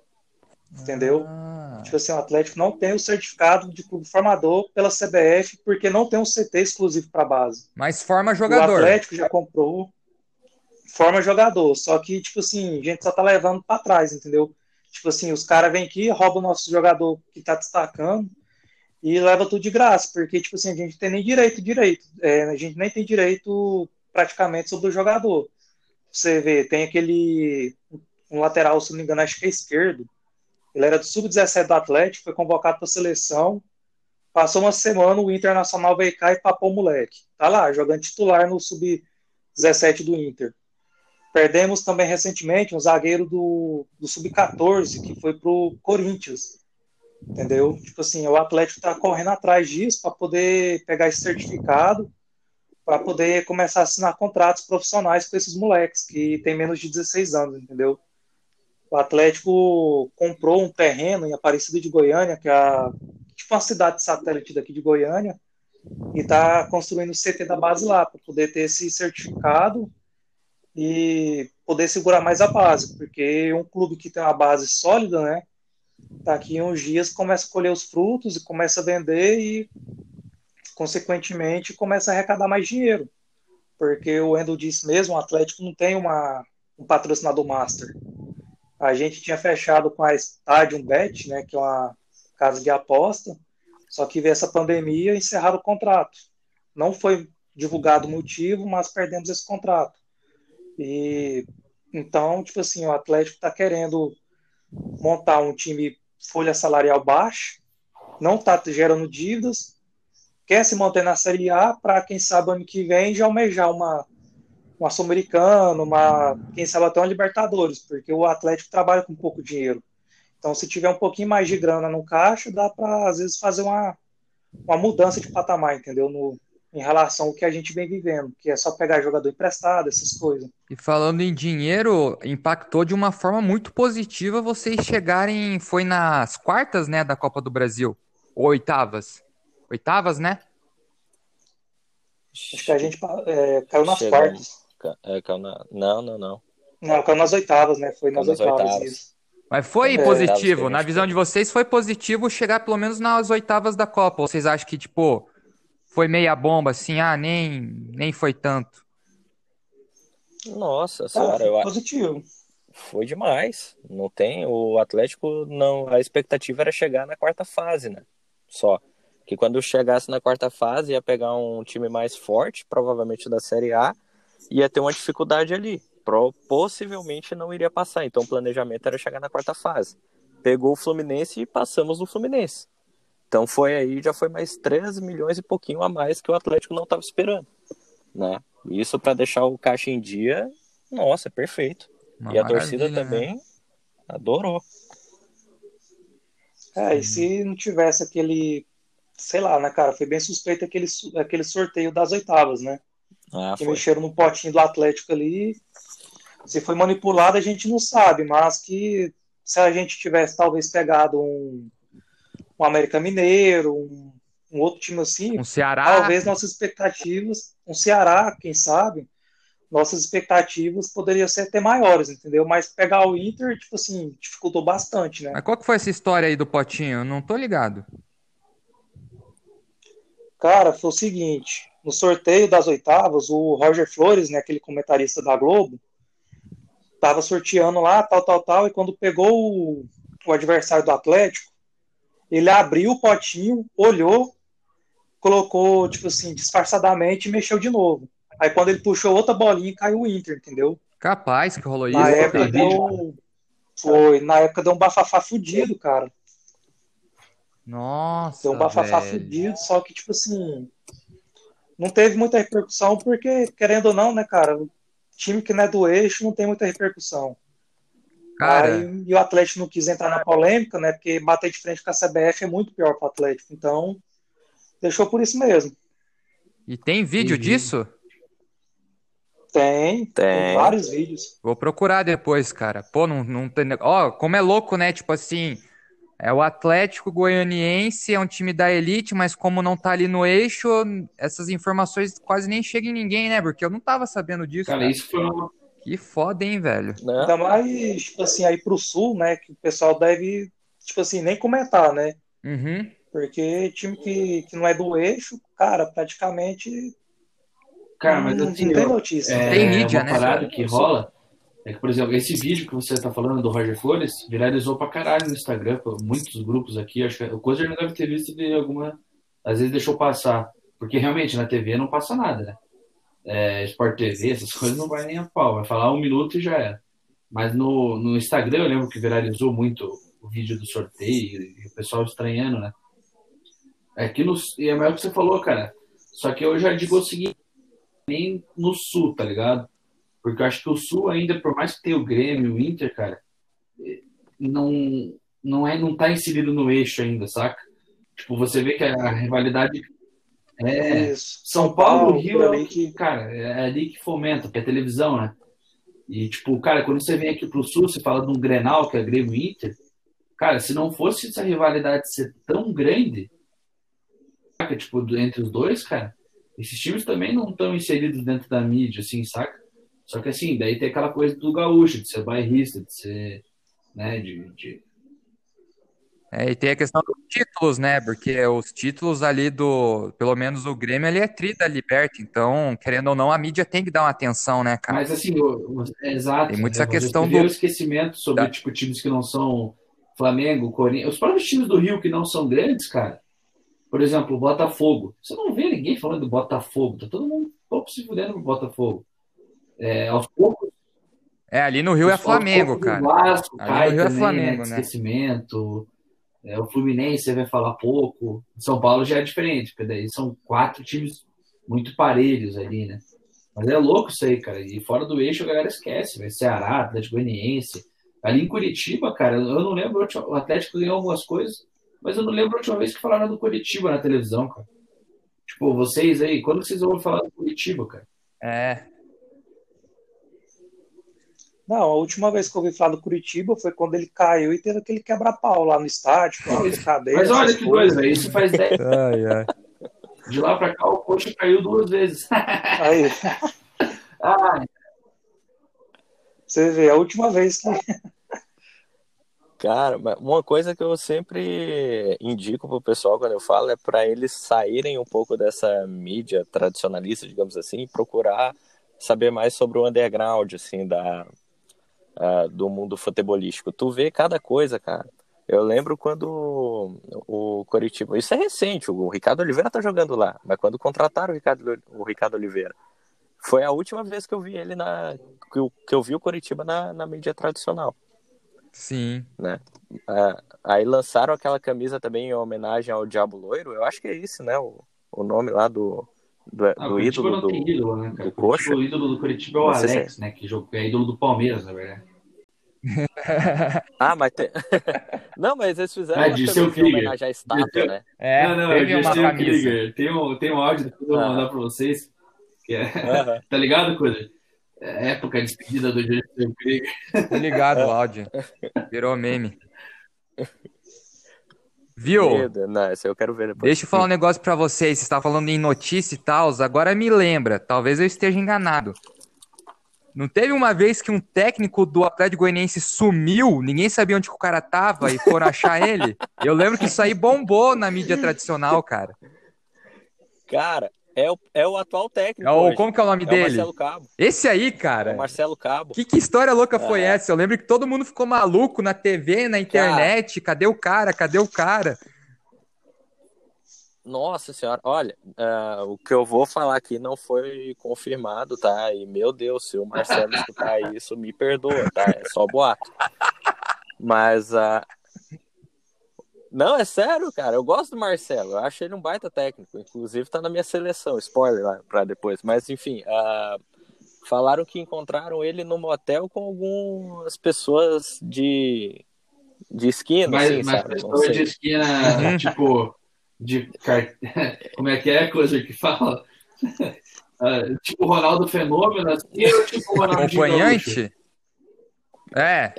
entendeu? Ah, Tipo assim, o Atlético não tem o certificado de clube formador pela CBF porque não tem um CT exclusivo para base. mas forma O jogador. Atlético já comprou, forma jogador. Só que, tipo assim, a gente só tá levando para trás, entendeu? Tipo assim, os caras vêm aqui, roubam o nosso jogador que tá destacando e leva tudo de graça, porque, tipo assim, a gente tem nem direito, direito. É, a gente nem tem direito praticamente sobre o jogador. Você vê, tem aquele um lateral, se não me engano, acho que é esquerdo. Ele era do sub-17 do Atlético, foi convocado para seleção. Passou uma semana, o Internacional veio cá e papou o moleque. Tá lá, jogando titular no sub-17 do Inter. Perdemos também recentemente um zagueiro do, do Sub-14, que foi pro Corinthians. Entendeu? Tipo assim, o Atlético tá correndo atrás disso para poder pegar esse certificado, para poder começar a assinar contratos profissionais com esses moleques que tem menos de 16 anos, entendeu? O Atlético comprou um terreno em Aparecida de Goiânia, que é tipo uma cidade satélite daqui de Goiânia, e está construindo o CT da base lá, para poder ter esse certificado e poder segurar mais a base, porque um clube que tem uma base sólida, né, daqui uns dias começa a colher os frutos e começa a vender e, consequentemente, começa a arrecadar mais dinheiro. Porque o Endo disse mesmo, o Atlético não tem uma, um patrocinador master. A gente tinha fechado com a Stadium Bet, né, que é uma casa de aposta, só que veio essa pandemia e encerraram o contrato. Não foi divulgado o motivo, mas perdemos esse contrato. E então, tipo assim, o Atlético está querendo montar um time folha salarial baixa, não está gerando dívidas, quer se manter na Série A para, quem sabe, ano que vem já almejar uma, uma Sul-Americana, uma, quem sabe até uma Libertadores, porque o Atlético trabalha com pouco dinheiro. Então, se tiver um pouquinho mais de grana no caixa, dá para, às vezes, fazer uma, uma mudança de patamar, entendeu? No, em relação ao que a gente vem vivendo, que é só pegar jogador emprestado, essas coisas. E falando em dinheiro, impactou de uma forma muito positiva vocês chegarem, foi nas quartas, né, da Copa do Brasil, ou oitavas? Oitavas, né? Acho que a gente é, caiu nas Chegou, quartas. É, caiu na... Não, não, não. Não, caiu nas oitavas, né? Foi nas, nas oitavas, oitavas. Isso. Mas foi é, positivo, na visão de vocês foi positivo chegar pelo menos nas oitavas da Copa. Vocês acham que, tipo, foi meia bomba, assim, ah, nem, nem foi tanto. Nossa senhora, ah, eu positivo. Foi demais. Não tem. O Atlético não. A expectativa era chegar na quarta fase, né? Só. Que quando chegasse na quarta fase ia pegar um time mais forte, provavelmente da Série A, ia ter uma dificuldade ali. Possivelmente não iria passar. Então o planejamento era chegar na quarta fase. Pegou o Fluminense e passamos no Fluminense. Então foi aí, já foi mais 13 milhões e pouquinho a mais que o Atlético não estava esperando, né? Isso para deixar o caixa em dia, nossa, perfeito. Uma e a torcida né? também adorou. É, e se não tivesse aquele, sei lá, né, cara, foi bem suspeito aquele, aquele sorteio das oitavas, né? Ah, que foi. mexeram no potinho do Atlético ali. Se foi manipulado, a gente não sabe, mas que se a gente tivesse talvez pegado um um América Mineiro, um, um outro time assim, um Ceará. talvez nossas expectativas, um Ceará, quem sabe, nossas expectativas poderiam ser até maiores, entendeu? Mas pegar o Inter, tipo assim, dificultou bastante, né? Mas qual que foi essa história aí do Potinho? Eu não tô ligado. Cara, foi o seguinte, no sorteio das oitavas, o Roger Flores, né, aquele comentarista da Globo, tava sorteando lá, tal, tal, tal, e quando pegou o, o adversário do Atlético, ele abriu o potinho, olhou, colocou, tipo assim, disfarçadamente e mexeu de novo. Aí quando ele puxou outra bolinha, caiu o Inter, entendeu? Capaz que rolou isso. Na época deu... Foi, na época deu um bafafá fudido, cara. Nossa. Deu um bafafá velho. fudido, só que, tipo assim. Não teve muita repercussão, porque, querendo ou não, né, cara, time que não é do eixo não tem muita repercussão. Cara... Aí, e o Atlético não quis entrar na polêmica, né? Porque bater de frente com a CBF é muito pior para o Atlético. Então, deixou por isso mesmo. E tem vídeo e... disso? Tem, tem, tem, vários vídeos. Vou procurar depois, cara. Pô, não, não tem. Ó, como é louco, né? Tipo assim, é o Atlético Goianiense, é um time da elite, mas como não tá ali no eixo, essas informações quase nem chegam em ninguém, né? Porque eu não tava sabendo disso. Cara, cara. isso foi uma, que foda, hein, velho? Né? Ainda mais, tipo assim, aí pro sul, né? Que o pessoal deve, tipo assim, nem comentar, né? Uhum. Porque time que, que não é do eixo, cara, praticamente Cara, mas Hum, assim, não tem notícia. é, Tem mídia, uma né? parada que rola é que, por exemplo, esse vídeo que você tá falando do Roger Flores viralizou pra caralho no Instagram, muitos grupos aqui. Acho que o Cozer não deve ter visto de alguma. Às vezes deixou passar. Porque realmente na TV não passa nada, né? É, Sport TV, essas coisas não vai nem a pau. Vai falar um minuto e já era. Mas no, no Instagram eu lembro que viralizou muito o vídeo do sorteio e o pessoal estranhando, né? Aqui no, e é melhor que você falou, cara. Só que eu já digo o seguinte, nem no Sul, tá ligado? Porque eu acho que o Sul ainda, por mais que tenha o Grêmio, o Inter, cara, eh, não, não, é, não tá inserido no eixo ainda, saca? Tipo, você vê que a rivalidade é... São Paulo, Rio por é ali que, cara, é ali que fomenta, que é televisão, né? E, tipo, cara, quando você vem aqui pro Sul, você fala de um Grenal, que é Grêmio Inter, cara, se não fosse essa rivalidade ser tão grande, saca, tipo, entre os dois, cara, esses times também não estão inseridos dentro da mídia, assim, saca? Só que, assim, daí tem aquela coisa do gaúcho, de ser bairrista, de ser, né, de... de... É, e tem a questão dos títulos, né? Porque os títulos ali do, pelo menos o Grêmio, ele é tri da Liberta, então, querendo ou não, a mídia tem que dar uma atenção, né, cara? Mas, assim, o- o- é exato. Tem muito né? essa questão do- esquecimento sobre, da- tipo, times que não são Flamengo, Corinthians, os próprios times do Rio que não são grandes, cara. Por exemplo, o Botafogo. Você não vê ninguém falando do Botafogo. Tá todo mundo um pouco se fudendo pro Botafogo. É, aos poucos. É, ali no Rio é Flamengo, cara. Vasco Ali no Rio é também, Flamengo, né? de né? Esquecimento. É, o Fluminense vai falar pouco. São Paulo já é diferente, porque daí são quatro times muito parelhos ali, né? Mas é louco isso aí, cara. E fora do eixo a galera esquece, vai Ceará, Atlético Goianiense. Ali em Curitiba, cara, eu não lembro, o Atlético ganhou algumas coisas, mas eu não lembro a última vez que falaram do Curitiba na televisão, cara. Tipo, vocês aí, quando vocês vão falar do Curitiba, cara? É. Não, a última vez que eu ouvi falar do Curitiba foi quando ele caiu e teve aquele quebra-pau lá no estádio, com Mas- a cadeira, Mas olha que coisa, isso faz 10 Ai, ai. de lá pra cá, o coxa caiu duas vezes. Aí, ah, você vê, a última vez que. Cara, uma coisa que eu sempre indico pro pessoal quando eu falo é para eles saírem um pouco dessa mídia tradicionalista, digamos assim, e procurar saber mais sobre o underground, assim, da, ah, do mundo futebolístico. Tu vê cada coisa, cara. Eu lembro quando o Coritiba, isso é recente, o Ricardo Oliveira tá jogando lá, mas quando contrataram o Ricardo, o Ricardo Oliveira, foi a última vez que eu vi ele na, que eu, que eu vi o Coritiba na, na mídia tradicional Sim. né? Ah, aí lançaram aquela camisa também em homenagem ao Diabo Loiro. Eu acho que é esse, né? O, o nome lá do, do, ah, do ídolo não do. tem ídolo, né, cara? do Coxa? O ídolo do Curitiba é o Alex, né? Que é ídolo do Palmeiras, na verdade. Ah, mas tem. não, mas eles fizeram Ah, uma camisa em homenagem à estátua, né? É, não, não, teve eu uma camisa. Krieger. Tem um, tem um áudio depois eu vou mandar pra vocês. Que é, Aham. tá ligado, coisa? É época de despedida do Dirceu Krieger. Tô ligado o áudio. Virou meme. Viu? Não, eu quero ver depois. Deixa eu falar um negócio pra vocês. Você está falando em notícia e tal. Agora me lembra. Talvez eu esteja enganado. Não teve uma vez que um técnico do Atlético Goianiense sumiu, ninguém sabia onde o cara tava e foram achar ele? Eu lembro que isso aí bombou na mídia tradicional, cara. Cara, é o, é o atual técnico. É o, como que é o nome É o dele? Marcelo Cabo. Esse aí, É o cara. Marcelo Cabo. Que, que história louca foi É. essa? Eu lembro que todo mundo ficou maluco na TV, na internet. Cadê o cara? Cadê o cara? Nossa senhora, olha, ah, o que eu vou falar aqui não foi confirmado, tá? E meu Deus, se o Marcelo escutar isso, me perdoa, tá? É só boato. Mas, ah, não, é sério, cara, eu gosto do Marcelo, eu acho ele um baita técnico, inclusive tá na minha seleção, spoiler lá pra depois. Mas, enfim, ah, falaram que encontraram ele no motel com algumas pessoas de, de esquina, Mas, assim, mas sabe? Não pessoa de esquina, Uhum. tipo, de car... como é que é a coisa que fala? Ah, tipo Ronaldo Fenômeno, assim, ou tipo Gaúcho? Acompanhante? É,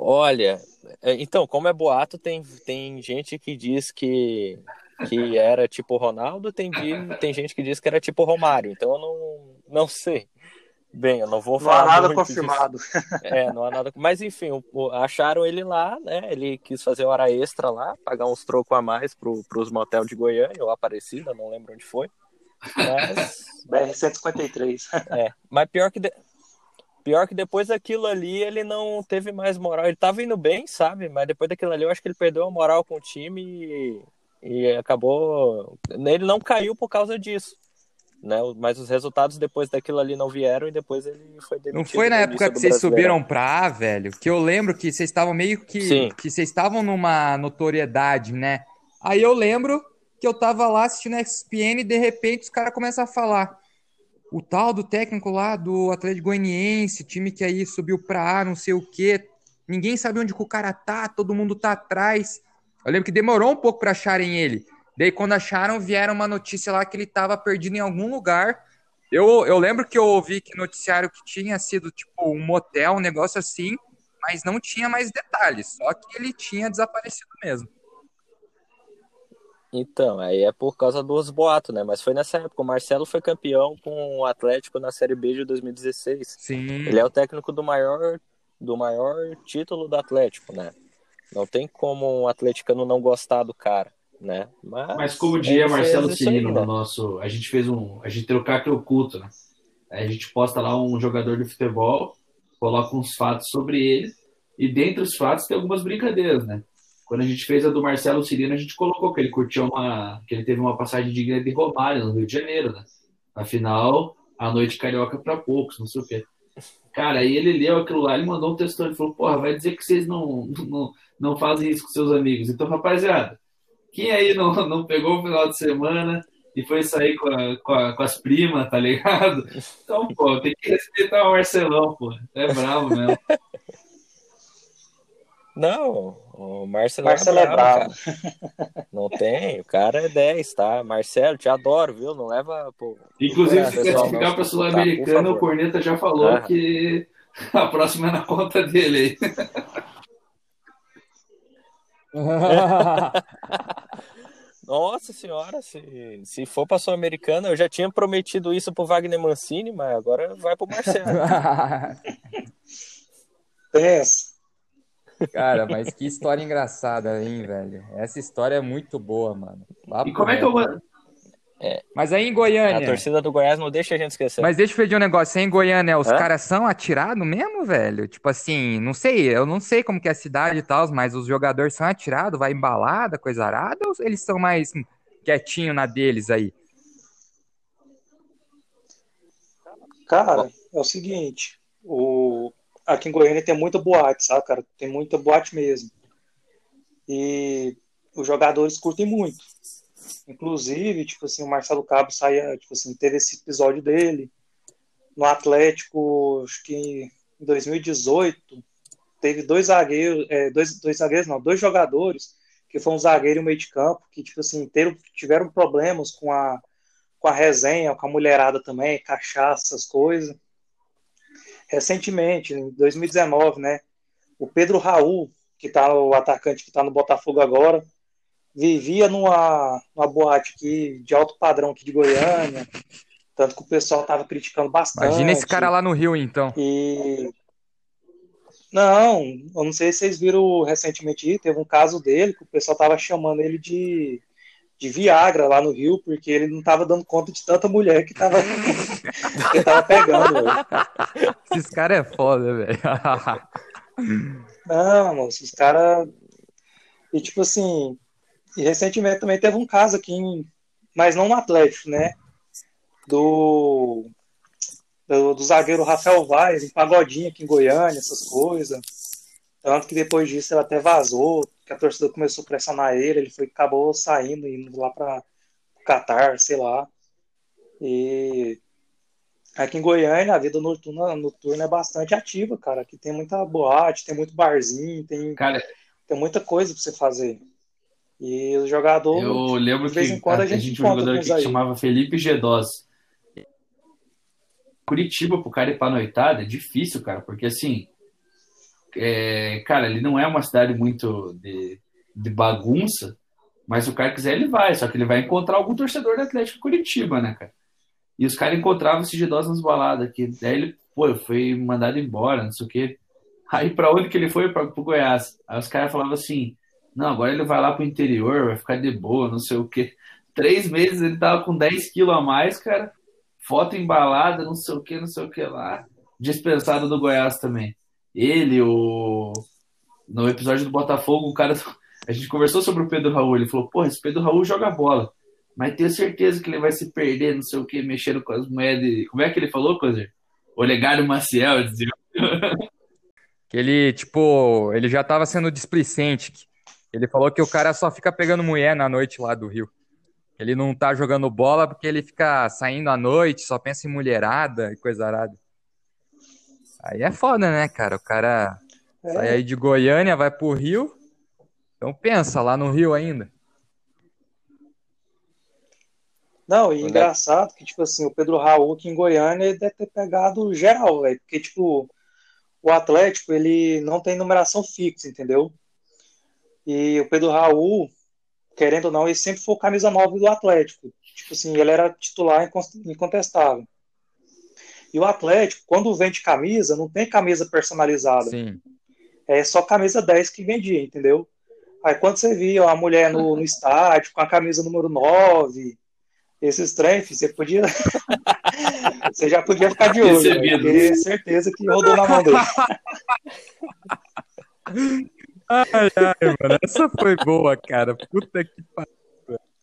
Olha, é, então, como é boato, tem, tem gente que diz que, que era tipo Ronaldo, tem, tem gente que diz que era tipo Romário, então eu não, não sei. Bem, eu não vou Não há falar nada muito disso. confirmado. É, não há nada. Mas enfim, acharam ele lá, né? Ele quis fazer hora extra lá, pagar uns trocos a mais pro, pros motel de Goiânia ou Aparecida, não lembro onde foi. Mas, BR-153. é, mas pior que, de- pior que depois daquilo ali ele não teve mais moral. Ele tava indo bem, sabe? Mas depois daquilo ali eu acho que ele perdeu a moral com o time e, e acabou. Ele não caiu por causa disso. Né? Mas os resultados depois daquilo ali não vieram e depois ele foi demitido. Não foi na época que vocês subiram pra A, velho? Que eu lembro que vocês estavam meio que. Sim. Que vocês estavam numa notoriedade, né? Aí eu lembro que eu tava lá assistindo a ESPN e de repente os caras começam a falar. O tal do técnico lá do Atlético Goianiense, time que aí subiu pra A, não sei o quê. Ninguém sabe onde o cara tá, todo mundo tá atrás. Eu lembro que demorou um pouco pra acharem ele. Daí, quando acharam, vieram uma notícia lá que ele tava perdido em algum lugar. Eu, eu lembro que eu ouvi que noticiário que tinha sido tipo um motel, um negócio assim, mas não tinha mais detalhes, só que ele tinha desaparecido mesmo. Então, aí é por causa dos boatos, né? Mas foi nessa época. O Marcelo foi campeão com o Atlético na Série B de 2016. Sim. Ele é o técnico do maior, do maior título do Atlético, né? Não tem como um atleticano não gostar do cara, né? Mas, Mas como diria ele fez Marcelo Cirino né? no nosso. A gente fez um. A gente tem o craque oculto, né? A gente posta lá um jogador de futebol, coloca uns fatos sobre ele, e dentre os fatos tem algumas brincadeiras, né? Quando a gente fez a do Marcelo Cirino, a gente colocou que ele curtiu uma. que ele teve uma passagem digna de Romário no Rio de Janeiro, né? Afinal, a noite carioca para poucos, não sei o quê. Cara, aí ele leu aquilo lá, ele mandou um textão, ele falou, porra, vai dizer que vocês não, não, não fazem isso com seus amigos. Então, rapaziada, quem aí não, não pegou o final de semana e foi sair com, a- com, a- com as primas, tá ligado? Então, pô, tem que respeitar o Marcelão, pô. É bravo mesmo. Não, o Marcelo, Marcelo é bravo. cara. Não tem, o cara é 10, tá? Marcelo, te adoro, viu? Não leva. Pô, Inclusive, se classificar para Tá, Sul-Americana, favor. o Corneta já falou Ah. que a próxima é na conta dele aí. Nossa senhora, se, se for pra Sul-Americana, eu já tinha prometido isso pro Wagner Mancini, mas agora vai pro Marcelo. Pensa. Cara, mas que história engraçada, hein, velho? Essa história é muito boa, mano. Papo E como é que eu reto. Mas aí em A Goiânia. torcida do Goiás não deixa a gente esquecer. Mas deixa eu pedir um negócio. Aí em Goiânia, os caras são atirados mesmo, velho? Tipo assim, não sei, eu não sei como que é a cidade e tal, mas os jogadores são atirados, vai embalada, coisa arada, ou eles são mais quietinho na deles aí? Cara, é o seguinte, o... aqui em Goiânia tem muita boate, sabe, cara? Tem muita boate mesmo. E os jogadores curtem muito. Inclusive, tipo assim, o Marcelo Cabo saía, tipo assim, teve esse episódio dele no Atlético, acho que em 2018, teve dois zagueiros, é, dois, dois zagueiros, não, dois jogadores, que foi um zagueiro e um meio de campo, que, tipo assim, inteiro, tiveram problemas com a, com a resenha, com a mulherada também, cachaça, essas coisas. Recentemente, em 2019, né, o Pedro Raul, que tá o atacante que tá no Botafogo agora, vivia numa, numa boate aqui de alto padrão aqui de Goiânia, tanto que o pessoal tava criticando bastante. Imagina esse cara lá no Rio, então. E não, eu não sei se vocês viram recentemente, teve um caso dele que o pessoal tava chamando ele de, de Viagra lá no Rio, porque ele não tava dando conta de tanta mulher que tava, que tava pegando. velho. Esses caras é foda, velho. Não, moço, os caras. E tipo assim, e recentemente também teve um caso aqui, em... mas não no Atlético, né? Do, do, do zagueiro Rafael Vaz, em Pagodinho aqui em Goiânia, essas coisas. Tanto que depois disso ele até vazou, que a torcida começou a pressionar ele, ele foi, acabou saindo, indo lá para o Catar, sei lá. E aqui em Goiânia a vida noturna, noturna é bastante ativa, cara. Aqui tem muita boate, tem muito barzinho, tem, Cara, tem muita coisa para você fazer. E o jogador, eu lembro de vez que em quando a a gente tinha um jogador aqui que chamava Felipe Gedós. Curitiba, pro cara ir pra noitada, é difícil, cara, porque assim, é, cara, ele não é uma cidade muito de, de bagunça, mas o cara quiser, ele vai, só que ele vai encontrar algum torcedor do Atlético Curitiba, né, cara? E os caras encontravam esse Gedós nas baladas aqui. Daí ele, pô, foi mandado embora, não sei o quê. Aí pra onde que ele foi? Pra, pro Goiás. Aí os caras falavam assim, não, agora ele vai lá pro interior, vai ficar de boa, não sei o quê. Três meses ele tava com 10 quilos a mais, cara. Foto embalada, não sei o que, não sei o que lá. Dispensado do Goiás também. Ele, o. No episódio do Botafogo, o cara. A gente conversou sobre o Pedro Raul. Ele falou: Porra, esse Pedro Raul joga bola. Mas tenho certeza que ele vai se perder, não sei o que, mexendo com as moedas. Como é que ele falou, Cozer? Olegário Maciel, dizia. Que ele, tipo, ele já tava sendo displicente. Ele falou que o cara só fica pegando mulher na noite lá do Rio. Ele não tá jogando bola porque ele fica saindo à noite, só pensa em mulherada e coisa arada. Aí é foda, né, cara? O cara é. sai aí de Goiânia, vai pro Rio. Então pensa, lá no Rio ainda. Não, e engraçado que, tipo assim, o Pedro Raul aqui em Goiânia ele deve ter pegado geral, velho. Porque, tipo, o Atlético, ele não tem numeração fixa, entendeu? E o Pedro Raul, querendo ou não, ele sempre foi camisa 9 do Atlético. Tipo assim, ele era titular incontestável. E o Atlético, quando vende camisa, não tem camisa personalizada. Sim. É só camisa 10 que vendia, entendeu? Aí quando você via a mulher no, no estádio com a camisa número 9, esses trem, você podia. você já podia ficar de olho. Né? Ter certeza que rodou na mão dele. ai, ai, mano, essa foi boa, cara. Puta que pariu.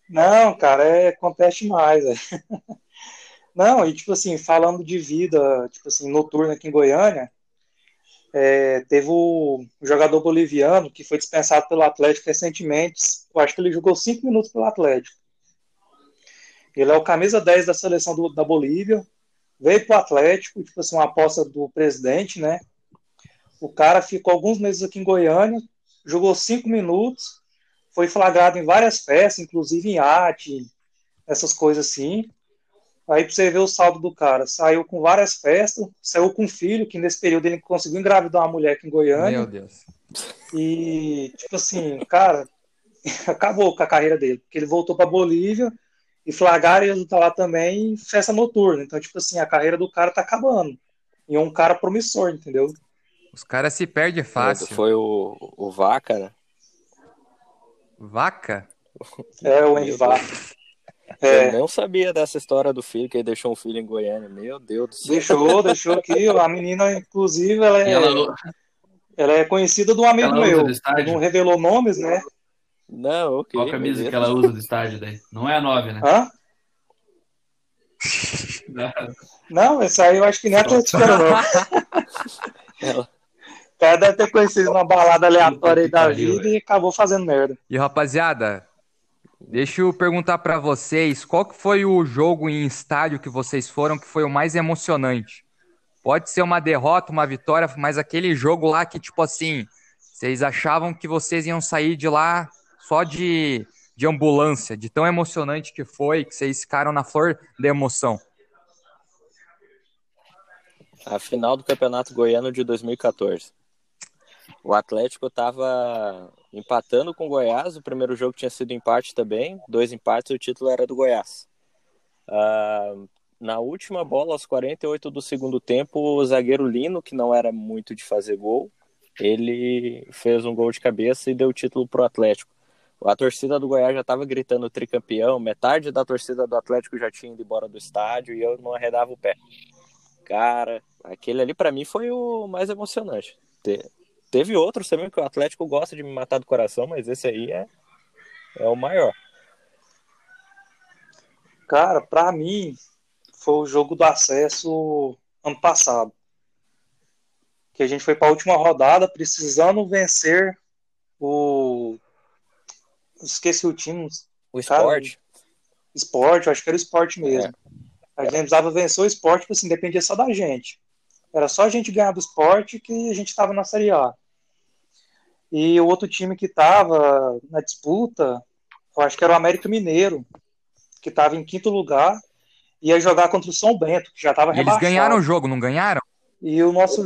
Não, cara, é, acontece demais. É. Não, e tipo assim, falando de vida, tipo assim, noturna aqui em Goiânia, é, teve o jogador boliviano que foi dispensado pelo Atlético recentemente. Eu acho que ele jogou cinco minutos pelo Atlético. Ele é o camisa 10 da seleção do, da Bolívia, veio para o Atlético, tipo assim, uma aposta do presidente, né? O cara ficou alguns meses aqui em Goiânia, jogou cinco minutos, foi flagrado em várias festas, inclusive em arte, essas coisas assim. Aí pra você ver o saldo do cara. Saiu com várias festas, saiu com um filho, que nesse período ele conseguiu engravidar uma mulher aqui em Goiânia. Meu Deus. E, tipo assim, cara, acabou com a carreira dele. Porque ele voltou pra Bolívia e flagraram ele tá lá também em festa noturna. Então, tipo assim, a carreira do cara tá acabando. E é um cara promissor, entendeu? Os caras se perdem fácil. Foi o, o Vaca, né? Vaca? É, o Andy Vaca. É. Eu não sabia dessa história do filho, que ele deixou um filho em Goiânia. Meu Deus do céu. Deixou, deixou aqui. A menina, inclusive, ela é, ela... ela é conhecida de um amigo meu. Não revelou nomes, né? Não, ok. Qual a camisa beleza. que ela usa do estádio daí? Não é a 9, né? Hã? não, essa aí eu acho que nem atleticana, não. Ela... O cara deve ter conhecido uma balada aleatória aí da vida e acabou fazendo merda. E rapaziada, deixa eu perguntar para vocês, qual que foi o jogo em estádio que vocês foram que foi o mais emocionante? Pode ser uma derrota, uma vitória, mas aquele jogo lá que, tipo assim, vocês achavam que vocês iam sair de lá só de, de ambulância, de tão emocionante que foi, que vocês ficaram na flor da emoção? A final do Campeonato Goiano de 2014. O Atlético estava empatando com o Goiás, o primeiro jogo tinha sido empate também, dois empates e o título era do Goiás. Uh, na última bola, aos 48 do segundo tempo, o zagueiro Lino, que não era muito de fazer gol, ele fez um gol de cabeça e deu o título para o Atlético. A torcida do Goiás já estava gritando tricampeão, metade da torcida do Atlético já tinha ido embora do estádio e eu não arredava o pé. Cara, aquele ali para mim foi o mais emocionante. Te, teve outros também que o Atlético gosta de me matar do coração, mas esse aí é, é o maior. Cara, para mim foi o jogo do acesso ano passado. Que a gente foi para a última rodada precisando vencer o esqueci o time. O esporte. Esporte, acho que era o esporte mesmo. É. A gente precisava vencer o esporte, tipo assim, dependia só da gente. Era só a gente ganhar do esporte que a gente estava na Série A. E o outro time que estava na disputa, eu acho que era o América Mineiro, que estava em quinto lugar, ia jogar contra o São Bento, que já estava rebaixado. Eles ganharam o jogo, não ganharam? E o nosso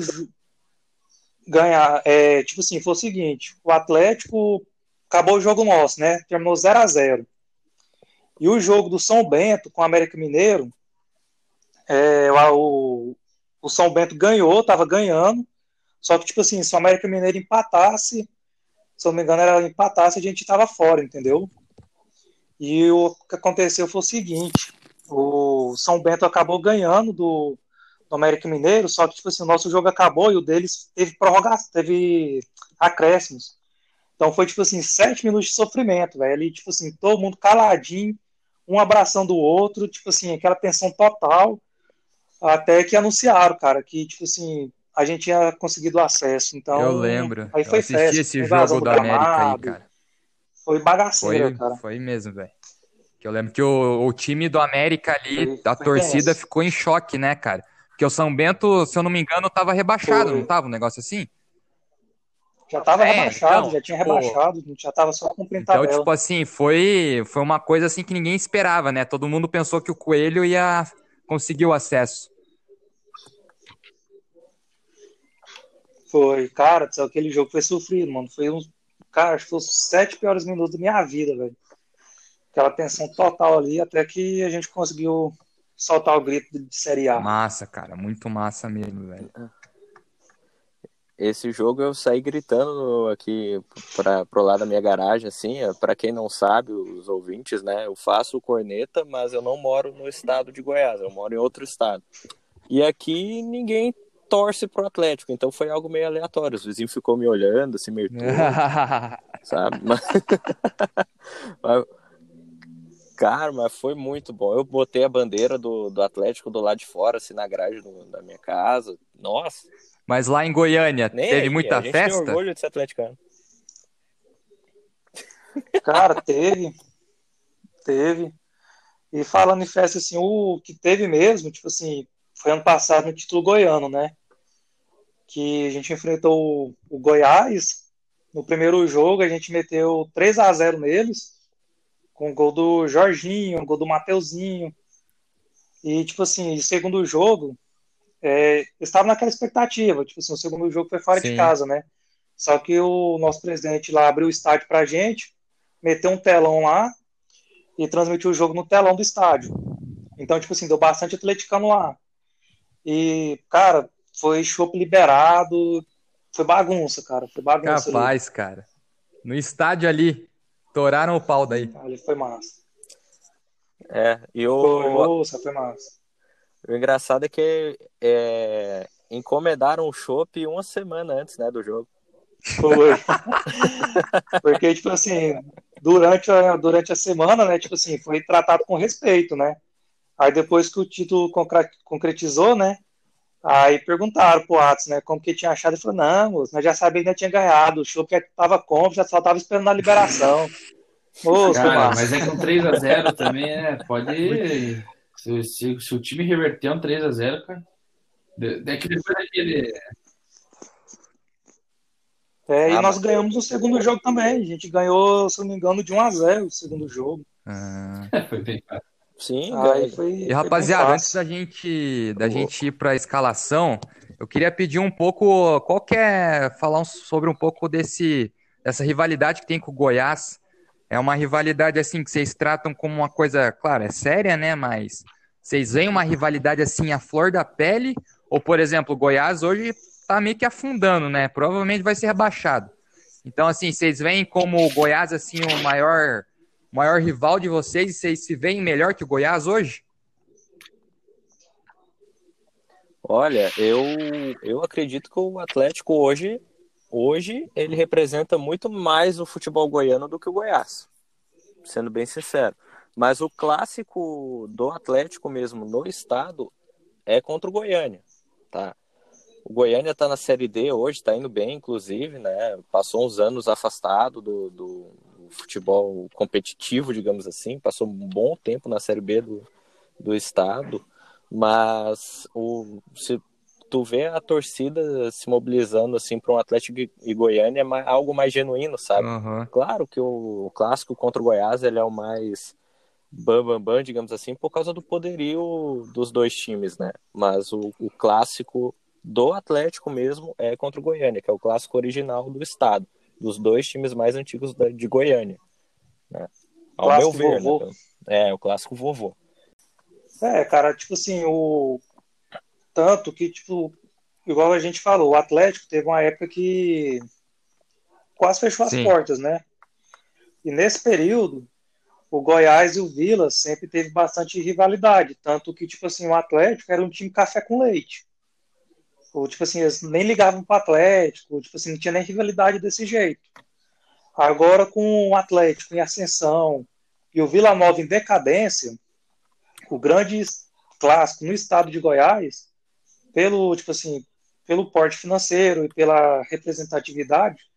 ganhar, é, tipo assim, foi o seguinte, o Atlético acabou o jogo nosso, né? Terminou 0 a 0 E o jogo do São Bento com o América Mineiro, é, o, o São Bento ganhou, estava ganhando, só que, tipo assim, se o América Mineiro empatasse, se eu não me engano, era empatasse, a gente estava fora, entendeu? E o que aconteceu foi o seguinte: o São Bento acabou ganhando do, do América Mineiro, só que tipo assim, o nosso jogo acabou e o deles teve prorrogação, teve acréscimos. Então foi tipo assim, sete minutos de sofrimento, velho. Ali, tipo assim, todo mundo caladinho, um abraçando o outro, tipo assim, aquela tensão total. Até que anunciaram, cara, que, tipo assim, a gente tinha conseguido acesso. Então, eu lembro. Aí foi eu assisti festa, esse jogo do América aí, cara. Foi bagaceira, Foi, cara. foi mesmo, velho. Que eu lembro que o, o time do América ali, Foi- a foi torcida ficou em choque, né, cara? Porque o São Bento, se eu não me engano, tava rebaixado, não tava um negócio assim? Já tava É, rebaixado, então, já tinha tipo, rebaixado, já tava só cumprindo Então, tabela. tipo assim, foi, foi uma coisa assim que ninguém esperava, né? Todo mundo pensou que o Coelho ia conseguir o acesso. Foi, cara, sabe, aquele jogo foi sofrido, mano. Foi uns. Cara, acho que foi os sete piores minutos da minha vida, velho. Aquela tensão total ali, até que a gente conseguiu soltar o grito de Série A. Massa, cara, muito massa mesmo, velho. Esse jogo eu saí gritando aqui para pro lado da minha garagem, assim, para quem não sabe, os ouvintes, né? Eu faço corneta, mas eu não moro no estado de Goiás, eu moro em outro estado. E aqui ninguém torce pro Atlético, então foi algo meio aleatório. Os vizinhos ficou me olhando, assim, meio torto, sabe? Mas... mas- Cara, mas foi muito bom. Eu botei a bandeira do, do Atlético do lado de fora, assim, na grade do- da minha casa. Nossa, Mas lá em Goiânia, nem teve aí, muita a gente tem festa? orgulho de ser atleticano. Cara, teve. Teve. E falando em festa, assim, o que teve mesmo, tipo assim, foi ano passado no título goiano, né? Que a gente enfrentou o, o Goiás. No primeiro jogo, a gente meteu 3 a 0 neles, com o gol do Jorginho, gol do Mateuzinho. E, tipo assim, o segundo jogo, é, eles estavam naquela expectativa. Tipo assim, o segundo jogo foi fora Sim. de casa, né? Só que o nosso presidente lá abriu o estádio pra gente, meteu um telão lá e transmitiu o jogo no telão do estádio. Então, tipo assim, deu bastante atleticano lá. E, cara, foi chopp liberado, foi bagunça, cara, foi bagunça ali. Capaz, cara. No estádio ali, toraram o pau daí. Ali foi massa. É, e Foi, o, moça, foi massa. o engraçado é que é, encomendaram o chopp uma semana antes, né, do jogo. Foi. Porque, tipo assim, durante a, durante a semana, né, tipo assim, foi tratado com respeito, né? Aí depois que o título concretizou, né? Aí perguntaram pro Atos, né, como que tinha achado. Ele falou, não, moço, nós já sabíamos que já tinha ganhado. O show que tava compro, já só tava esperando a liberação. Moço, Cara, mas é que um 3x0 também é. Pode. Se, se, se o time reverter um 3x0, cara. de- É depois daquele. É, e Ah, nós mas- ganhamos o segundo jogo também. A gente ganhou, se eu não me engano, de 1 a 0 o segundo jogo. Ah. Foi bem fácil. Sim, Aí foi, E rapaziada, antes da gente, da gente ir para a escalação, eu queria pedir um pouco, qual que é, falar sobre um pouco desse, dessa rivalidade que tem com o Goiás. É uma rivalidade assim que vocês tratam como uma coisa, claro, é séria, né? Mas vocês veem uma rivalidade assim à flor da pele? Ou, por exemplo, o Goiás hoje tá meio que afundando, né? Provavelmente vai ser rebaixado. Então, assim, vocês veem como o Goiás assim o maior, maior rival de vocês e vocês se veem melhor que o Goiás hoje? Olha, eu, eu acredito que o Atlético hoje, hoje ele representa muito mais o futebol goiano do que o Goiás, sendo bem sincero. Mas o clássico do Atlético mesmo no estado é contra o Goiânia, tá? O Goiânia tá na Série D hoje, tá indo bem, inclusive, né? Passou uns anos afastado do, do futebol competitivo, digamos assim, passou um bom tempo na Série B do, do estado, mas o, se tu vê a torcida se mobilizando assim para um Atlético e Goiânia é algo mais genuíno, sabe? Aham. Claro que o, o clássico contra o Goiás ele é o mais bam, bam, bam, digamos assim, por causa do poderio dos dois times, né? Mas o, o clássico do Atlético mesmo é contra o Goiânia, que é o clássico original do estado, dos dois times mais antigos da- de Goiânia, né? Ao Clássico meu ver, vovô. né? É, o clássico vovô. É, cara, tipo assim, o tanto que, tipo, igual a gente falou, o Atlético teve uma época que quase fechou as Sim. portas, né? E nesse período, o Goiás e o Vila sempre teve bastante rivalidade, tanto que, tipo assim, o Atlético era um time café com leite. Ou, tipo assim, eles nem ligavam para o Atlético, tipo assim, não tinha nem rivalidade desse jeito. Agora, com o Atlético em ascensão e o Vila Nova em decadência, o grande clássico no estado de Goiás, pelo, tipo assim, pelo porte financeiro e pela representatividade,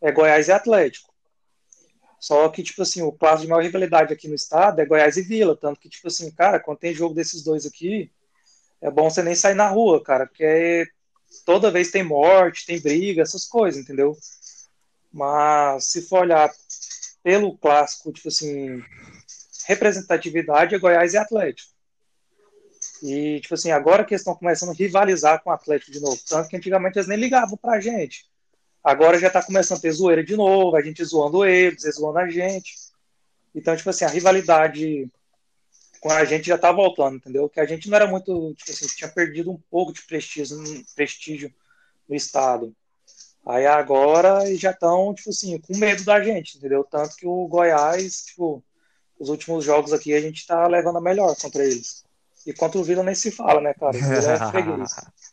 é Goiás e Atlético. Só que, tipo assim, o clássico de maior rivalidade aqui no estado é Goiás e Vila. Tanto que, tipo assim, cara, quando tem jogo desses dois aqui, é bom você nem sair na rua, cara, porque toda vez tem morte, tem briga, essas coisas, entendeu? Mas se for olhar pelo clássico, tipo assim, representatividade é Goiás e Atlético. E, tipo assim, agora que eles estão começando a rivalizar com o Atlético de novo. Tanto que antigamente eles nem ligavam pra gente. Agora já tá começando a ter zoeira de novo, a gente zoando eles, eles zoando a gente. Então, tipo assim, a rivalidade com a gente já tá voltando, entendeu? Que a gente não era muito, tipo assim, tinha perdido um pouco de prestígio, prestígio no estado. Aí agora já estão, tipo assim, com medo da gente, entendeu? Tanto que o Goiás, tipo, os últimos jogos aqui a gente tá levando a melhor contra eles. E contra o Vila nem se fala, né, cara? É.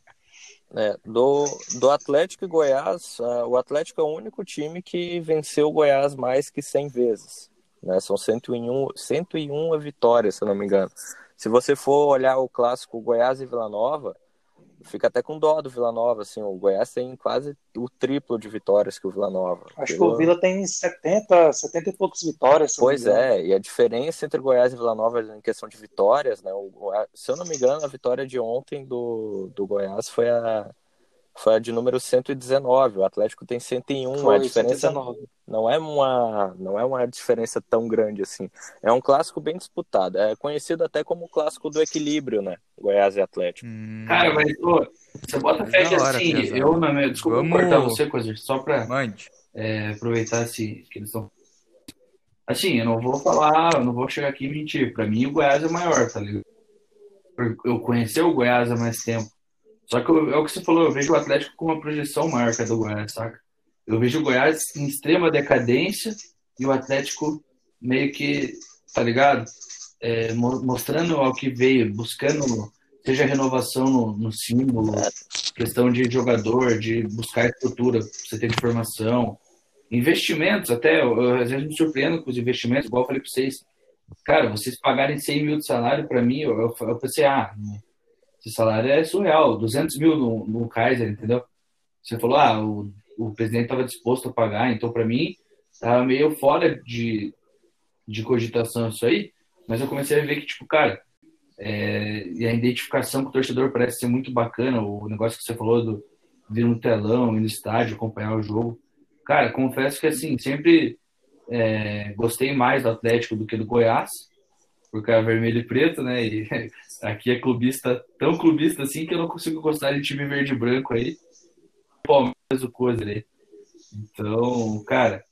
É, do, do Atlético e Goiás, uh, o Atlético é o único time que venceu o Goiás mais que 100 vezes. Né? São 101, 101 vitórias, se eu não me engano. Se você for olhar o clássico Goiás e Vila Nova, fica até com dó do Vila Nova, assim, o Goiás tem quase o triplo de vitórias que o Vila Nova. Acho que o Vila tem 70, 70 e poucos vitórias. Pois é, e a diferença entre Goiás e Vila Nova em questão de vitórias, né, o, se eu não me engano, a vitória de ontem do, do Goiás foi a foi a de número 119, o Atlético tem 101, foi, a diferença 119. não é uma não é uma diferença tão grande assim. É um clássico bem disputado, é conhecido até como o clássico do equilíbrio, né? Goiás e Atlético. Hum... Cara, mas pô, você bota fé assim, eu na minha, desculpa Vamos... cortar você coisa, só para é, aproveitar esse que eles estão Assim, eu não vou falar, eu não vou chegar aqui e mentir. Para mim, o Goiás é maior, tá ligado? Eu conheci o Goiás há mais tempo. Só que eu, é o que você falou, eu vejo o Atlético com uma projeção maior que a do Goiás, saca? Eu vejo o Goiás em extrema decadência e o Atlético meio que, tá ligado? É, mostrando ao que veio, buscando, seja renovação no, no símbolo, questão de jogador, de buscar estrutura, você de formação, investimentos até, eu, às vezes me surpreendo com os investimentos, igual eu falei para vocês. Cara, vocês pagarem 100 mil de salário para mim, eu, eu, eu pensei, ah, esse salário é surreal, 200 mil no, no Kaiser, entendeu? Você falou, ah, o, o presidente estava disposto a pagar, então para mim estava meio fora de, de cogitação isso aí, mas eu comecei a ver que, tipo, cara, é, e a identificação com o torcedor parece ser muito bacana, o negócio que você falou do vir no telão, ir no estádio, acompanhar o jogo. Cara, confesso que, assim, sempre é, gostei mais do Atlético do que do Goiás, porque é vermelho e preto, né? E aqui é clubista, tão clubista assim que eu não consigo gostar de time verde e branco aí. Palmeiras, o coisa aí. Então, cara,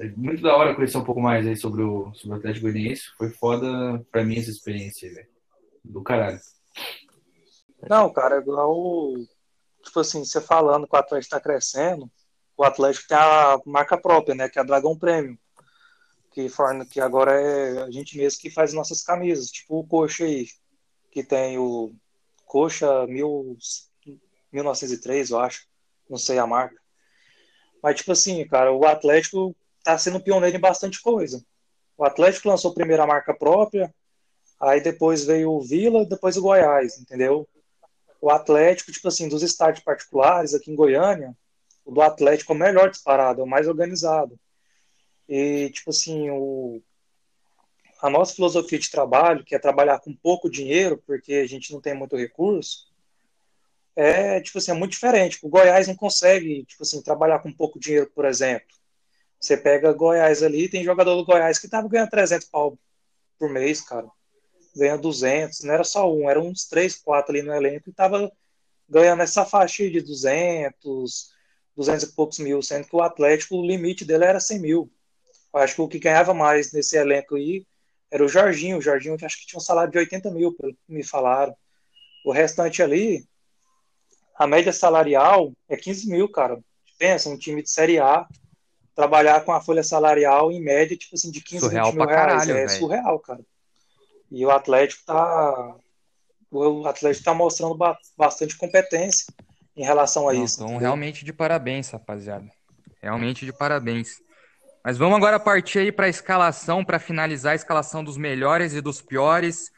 é muito da hora conhecer um pouco mais aí sobre o, sobre o Atlético Goianiense. Foi foda pra mim essa experiência, velho. Do caralho. Não, cara, igual. Tipo assim, você falando que o Atlético tá crescendo, o Atlético tem a marca própria, né? Que é a Dragão Premium que, que agora é a gente mesmo que faz nossas camisas, tipo o Coxa aí, que tem o Coxa mil, 1903, eu acho, não sei a marca. Mas, tipo assim, cara, o Atlético tá sendo pioneiro em bastante coisa. O Atlético lançou a primeira marca própria, aí depois veio o Vila, depois o Goiás, entendeu? O Atlético, tipo assim, dos estádios particulares aqui em Goiânia, o do Atlético é o melhor disparado, é o mais organizado. E, tipo assim, o, a nossa filosofia de trabalho, que é trabalhar com pouco dinheiro, porque a gente não tem muito recurso, é, tipo assim, é muito diferente. O Goiás não consegue, tipo assim, trabalhar com pouco dinheiro, por exemplo. Você pega Goiás ali, tem jogador do Goiás que tava ganhando 300 pau por mês, cara. Ganha 200, não era só um, eram uns 3, 4 ali no elenco e tava ganhando essa faixa de 200, 200 e poucos mil, sendo que o Atlético, o limite dele era 100 mil. Acho que o que ganhava mais nesse elenco aí era o Jorginho. O Jorginho acho que tinha um salário de 80 mil, pelo que me falaram. O restante ali, a média salarial é 15 mil, cara. Pensa, um time de Série A trabalhar com a folha salarial em média, tipo assim, de 15, Surreal 20 mil reais. caralho, é velho. surreal, cara. E o Atlético tá. O Atlético tá mostrando ba- bastante competência em relação a Não, isso. Então, realmente de parabéns, rapaziada. Realmente de parabéns. Mas vamos agora partir aí para a escalação, para finalizar a escalação dos melhores e dos piores.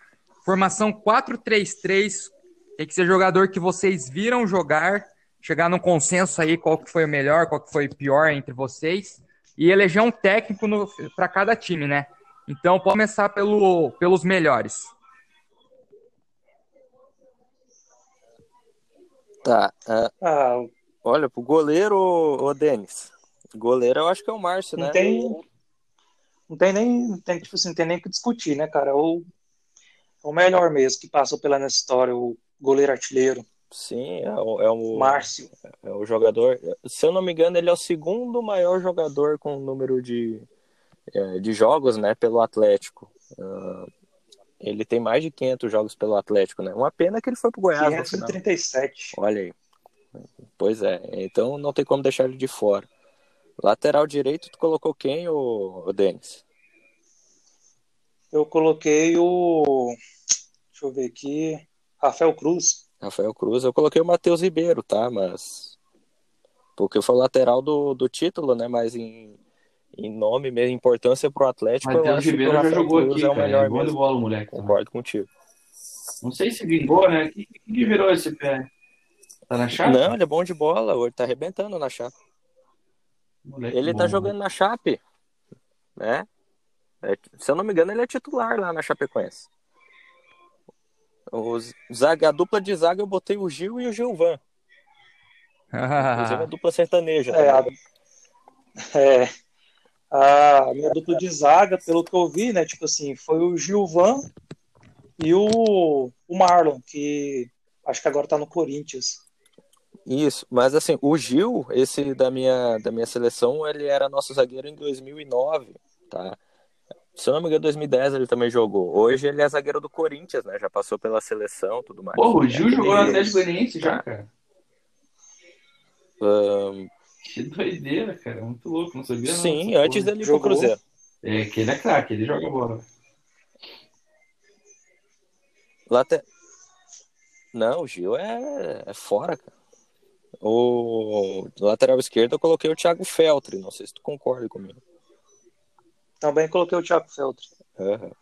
Formação 4-3-3. Tem que ser jogador que vocês viram jogar, chegar num consenso aí qual que foi o melhor, qual que foi o pior entre vocês e eleger um técnico para cada time, né? Então, pode começar pelo, pelos melhores. Tá. ah, Ah, olha, pro goleiro, ô Denis. Goleiro eu acho que é o Márcio, não né? tem. Não tem nem. Não tem, tipo assim, não tem nem o que discutir, né, cara? O, o melhor mesmo que passou pela nossa história, o goleiro artilheiro, Sim, é o, é o, Márcio. é o jogador. Se eu não me engano, ele é o segundo maior jogador com o número de, é, de jogos, né, pelo Atlético. Ah, ele tem mais de 500 jogos pelo Atlético, né? Uma pena que ele foi pro Goiás no final. 537. Olha aí. Pois é, então não tem como deixar ele de fora. Lateral direito, tu colocou quem, ô, ô Denis? Eu coloquei o. Deixa eu ver aqui. Rafael Cruz. Rafael Cruz. Eu coloquei o Matheus Ribeiro, tá? Mas. Porque foi o lateral do, do título, né? Mas em, em nome mesmo, importância pro Atlético, eu Matheus Ribeiro o já jogou Cruz aqui, é o cara. melhor mesmo. bola, moleque. Concordo contigo. Não sei se vingou, né? O que, que que virou esse pé? Tá na chave? Não, ele é bom de bola, ele tá arrebentando na chave. Moleque Ele bom, tá né? jogando na Chape, né? É, se eu não me engano, ele é titular lá na Chapecoense. Os, zaga, a dupla de zaga eu botei o Gil e o Gilvan. Inclusive a dupla sertaneja. É, a, é, a minha dupla de zaga, pelo que eu vi, né? Tipo assim, foi o Gilvan e o, o Marlon, que acho que agora tá no Corinthians. Isso, mas assim, o Gil, esse da minha, da minha seleção, ele era nosso zagueiro em 2009, tá? Se eu não me engano, em 2010 ele também jogou. Hoje ele é zagueiro do Corinthians, né? Já passou pela seleção tudo mais. Porra, o Gil É, jogou ele- Atlético Goianiense já, Tá. cara. Ahn, Que doideira, cara. Muito louco, não sabia não. sim, dessa antes dele ir pro. Cruzeiro. É, que ele é craque, ele joga bola. Late... Não, o Gil é, é fora, cara. O lateral esquerdo eu coloquei o Thiago Feltri, não sei se tu concorda comigo. Também coloquei o Thiago Feltri. Aham.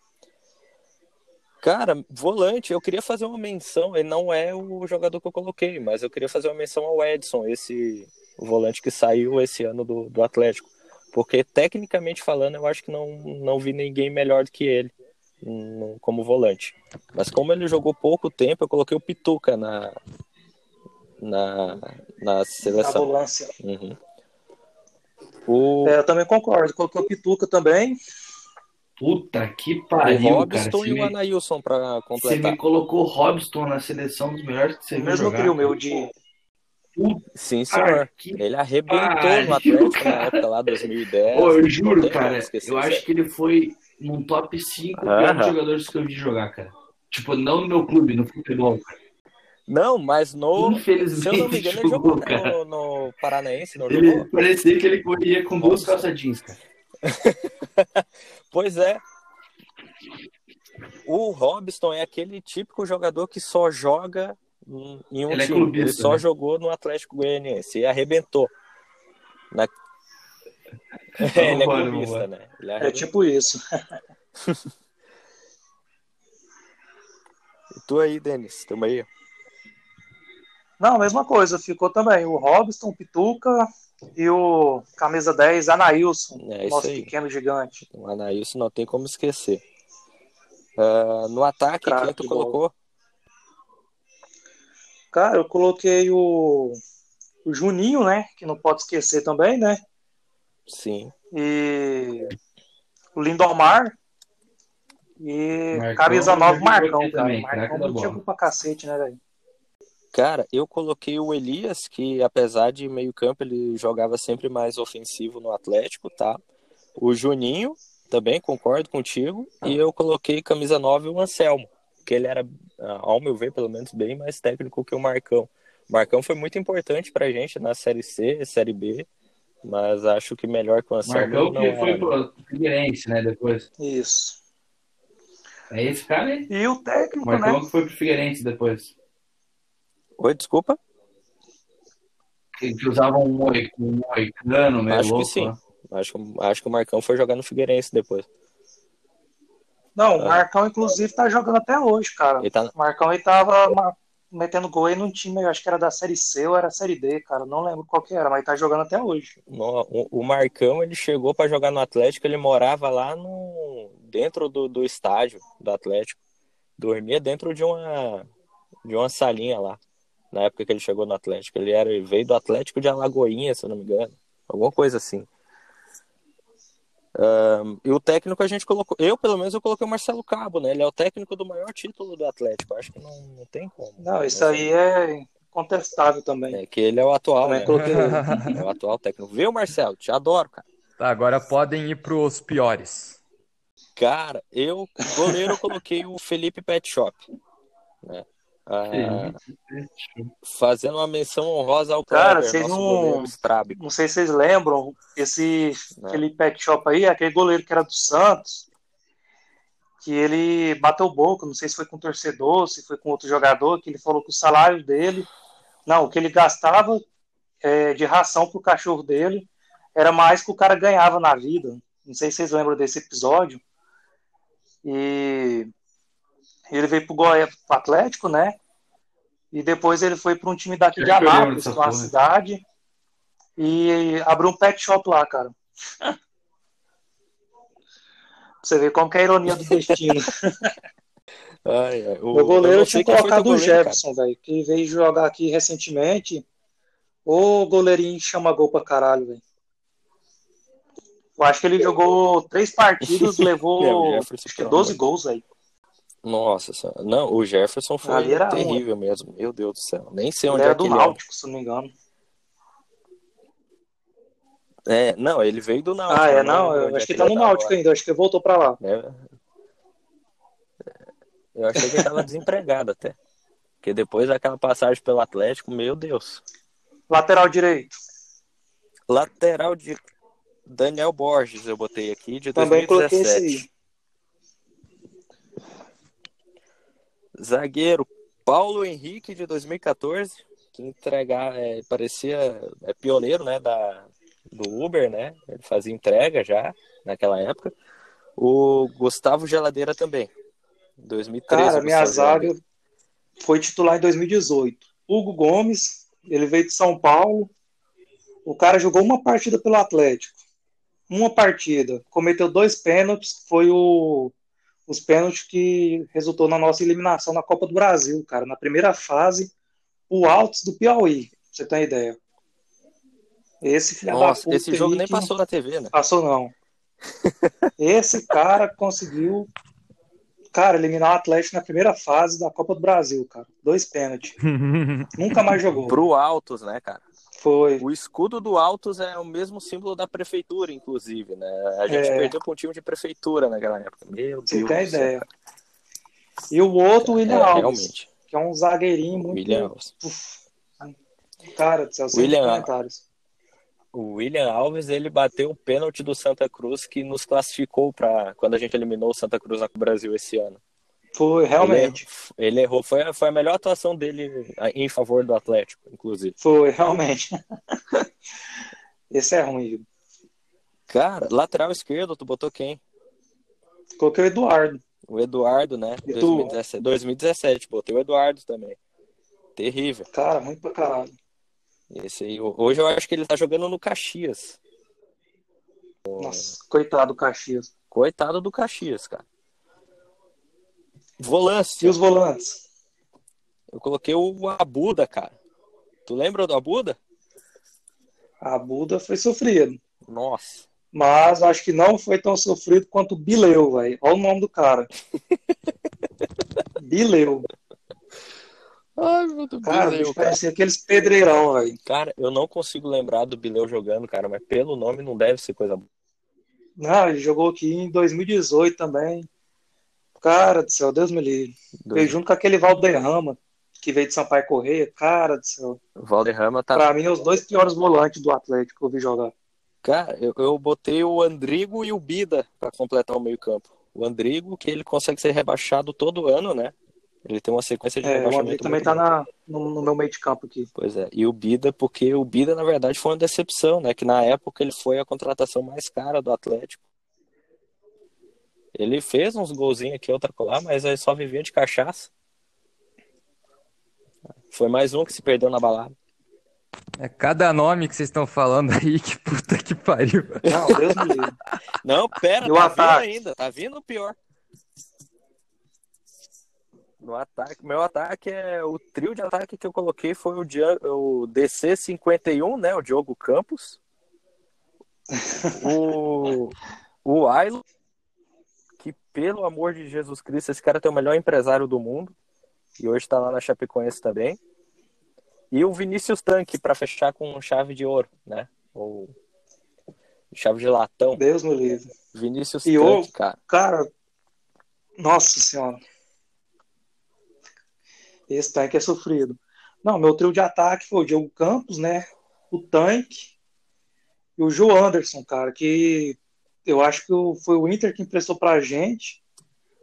Cara, volante, eu queria fazer uma menção. Ele não é o jogador que eu coloquei, mas eu queria fazer uma menção ao Edson, esse volante que saiu esse ano do, do Atlético. Porque, tecnicamente falando, eu acho que não, não vi ninguém melhor do que ele hum, como volante. Mas como ele jogou pouco tempo, eu coloquei o Pituca na, na, na Na seleção. Uhum. O, É, eu também concordo. Coloquei o Pituca também. Puta que o pariu, cara. Robson Você e o Anailson para você me completar. colocou o Robson na seleção dos melhores que você O viu mesmo jogar. trio meu de. Puta Sim, senhor. que Ele arrebentou pariu, no Atlético na cara. época lá, 2010. Pô, eu juro, cara. Eu acho que ele foi num top 5 Aham. piores jogadores que eu vi jogar, cara. Tipo, não no meu clube, no futebol, cara. Não, mas no. Se eu não me Infelizmente engano, ele jogou jogou, no, no Paranaense, não Ele jogou? parecia que ele corria com duas calças jeans, cara. Pois é. O Robson é aquele típico jogador que só joga em um Ele é time. clubista, ele só né? jogou no Atlético Goianiense e arrebentou. Na... ele é clubista, né? Ele É tipo isso. E tu aí, Denis, tamo aí. Não, mesma coisa. Ficou também o Robson, o Pituca e o camisa 10, Anailson. É nosso aí. pequeno gigante. O Anailson não tem como esquecer. Ah, no ataque, Craque quem tu bola. colocou? Cara, eu coloquei o, o Juninho, né? Que não pode esquecer também, né? Sim. E o Lindomar. E Marcão, camisa eu 9, joguei Marcão, cara. também, Marcão da batia bola. pra cacete, né, velho? Cara, eu coloquei o Elias, que apesar de meio campo, ele jogava sempre mais ofensivo no Atlético, tá? O Juninho, também concordo contigo. E eu coloquei camisa 9 o Anselmo, que ele era, ah, ao meu ver, pelo menos, bem mais técnico que o Marcão. O Marcão foi muito importante pra gente na Série C, Série B. mas acho que melhor que o Anselmo Marcão não que era, foi pro Figueirense, né? Depois. Isso. É esse cara aí. E o técnico, Marcão né? que foi pro Figueirense depois. Oi, desculpa? Que, que usava um, moi, um moicano meio Acho que louco. sim. né? Acho, acho que o Marcão foi jogar no Figueirense depois. Não, o Ah. Marcão, inclusive, tá jogando até hoje, cara. Ele tá, O Marcão, ele tava metendo gol aí num time, eu acho que era da Série C ou era Série D, cara. Não lembro qual que era, mas ele tá jogando até hoje. no- o, o Marcão, ele chegou para jogar no Atlético, ele morava lá no dentro do, do estádio do Atlético. Dormia dentro de uma de uma salinha lá. Na época que ele chegou no Atlético, ele era ele veio do Atlético de Alagoinha, se eu não me engano. Alguma coisa assim. Ahn, e o técnico a gente colocou, eu pelo menos eu coloquei o Marcelo Cabo, né? Ele é o técnico do maior título do Atlético. Acho que não, não tem como. Não, isso aí é contestável também. É que ele é o atual, Também né? coloquei É o atual técnico. Viu, Marcelo? Te adoro, cara. Tá, agora podem ir pros piores. Cara, eu, goleiro, eu coloquei o Felipe Pet Shop. Né? Ah, fazendo uma menção honrosa ao Cara, Kleber, vocês não-. Não sei se vocês lembram, esse Não. aquele pet shop aí, aquele goleiro que era do Santos, que ele bateu boca, não sei se foi com o torcedor, se foi com outro jogador, que ele falou que o salário dele, não, o que ele gastava é, de ração pro cachorro dele era mais que o cara ganhava na vida. Não sei se vocês lembram desse episódio. E ele veio pro Goiás, pro Atlético, né? E depois ele foi para um time daqui de Anápolis, é uma porra. cidade, e abriu um pet shop lá, cara. Pra Você vê como que é a ironia do destino. Ai, ai, o, Meu goleiro tinha colocado o. Jefferson, velho, que veio jogar aqui recentemente. Ô goleirinho chama gol pra caralho, velho. Eu acho que ele jogou três partidas, É, o levou Jefferson, acho que pelo 12 amor. gols, velho. Nossa senhora. Não, o Jefferson foi Ali era um, terrível mesmo. Meu Deus do céu. Nem sei Ele onde era é que do ele é. Náutico, se não me engano. É, não, ele veio do Náutico. Ah, é, eu não, lembro eu onde acho é que ele tá no Náutico ainda, eu acho que ele voltou pra lá. né? Eu achei que ele tava desempregado até. Porque depois daquela passagem pelo Atlético, meu Deus. Lateral direito. Lateral de Daniel Borges, eu botei aqui, de Também coloquei esse Zagueiro Paulo Henrique, de 2014, que entregar, é, parecia é, pioneiro né, da, do Uber, né? Ele fazia entrega já naquela época. O Gustavo Geladeira também, 2013. Cara, minha zaga foi titular em 2018. Hugo Gomes, ele veio de São Paulo. O cara jogou uma partida pelo Atlético. Uma partida. Cometeu dois pênaltis. Foi o, os pênaltis que resultou na nossa eliminação na Copa do Brasil, cara. Na primeira fase, o Altos do Piauí. Pra você ter uma ideia. Esse filho da Nossa, puta esse jogo nem passou na TV, né? Passou não. Esse cara conseguiu, cara, eliminar o Atlético na primeira fase da Copa do Brasil, cara. Dois pênaltis. Nunca mais jogou. Pro Altos, né, cara? Foi. O escudo do Altos é o mesmo símbolo da prefeitura, inclusive, né? A gente É. perdeu pra um time de prefeitura naquela época. Meu Você Deus. tem do céu, ideia. cara. E o outro, o William É, Alves, realmente. que é um zagueirinho muito. William Alves. Uf, cara do céu, William- comentários. O William Alves, ele bateu o pênalti do Santa Cruz que nos classificou para quando a gente eliminou o Santa Cruz no Brasil esse ano. Foi, realmente. Ele, ele errou. Foi, a- foi a melhor atuação dele em favor do Atlético, inclusive. Foi, realmente. Esse é ruim, viu? Cara, lateral esquerdo, tu botou quem? Coloquei o Eduardo. O Eduardo, né? E tu? 2017, 2017, botei o Eduardo também. Terrível. Cara, ruim pra caralho. Esse aí, hoje eu acho que ele tá jogando no Caxias. Nossa, coitado do Caxias. Coitado do Caxias, cara. Volância. E os volantes? Eu coloquei o Abuda, cara. Tu lembra do Abuda? A Buda foi sofrido. Nossa. Mas acho que não foi tão sofrido quanto o Bileu, velho. Olha o nome do cara. Bileu. Ai, meu Deus. Cara, Bileu, parecia aqueles pedreirão, velho. Cara, eu não consigo lembrar do Bileu jogando, cara, mas pelo nome não deve ser coisa boa. Não, ele jogou aqui em 2018 também. Cara do céu, Deus me livre. Veio junto com aquele Valderrama, que veio de Sampaio Correia. Cara do céu. O Valderrama tá. Pra mim, os dois piores volantes do Atlético que eu vi jogar. Cara, eu, eu botei o Andrigo e o Bida para completar o meio-campo. O Andrigo, que ele consegue ser rebaixado todo ano, né? Ele tem uma sequência de É, o rebaixamento. André também muito tá na, no, no meu meio de campo aqui. Pois é. E o Bida, porque o Bida, na verdade, foi uma decepção, né? Que na época ele foi a contratação mais cara do Atlético. Ele fez uns golzinhos aqui, outra colar, mas ele só vivia de cachaça. Foi mais um que se perdeu na balada. É cada nome que vocês estão falando aí, que puta que pariu. Não, Deus me livre. Não, pera, E o tá ataque? vindo ainda, tá vindo o pior. No ataque, meu ataque é o trio de ataque que eu coloquei foi o, Dia- o DC51, né, o Diogo Campos. O o Ailo, pelo amor de Jesus Cristo, esse cara tem o melhor empresário do mundo e hoje tá lá na Chapecoense também. E o Vinícius Tanque para fechar com chave de ouro, né? Ou chave de latão. Deus me livre. Vinícius E Tanque, o- cara. Cara, nossa senhora. Esse tanque é sofrido. Não, meu trio de ataque foi o Diogo Campos, né? O tanque e o Joe Anderson, cara, que eu acho que foi o Inter que emprestou pra gente.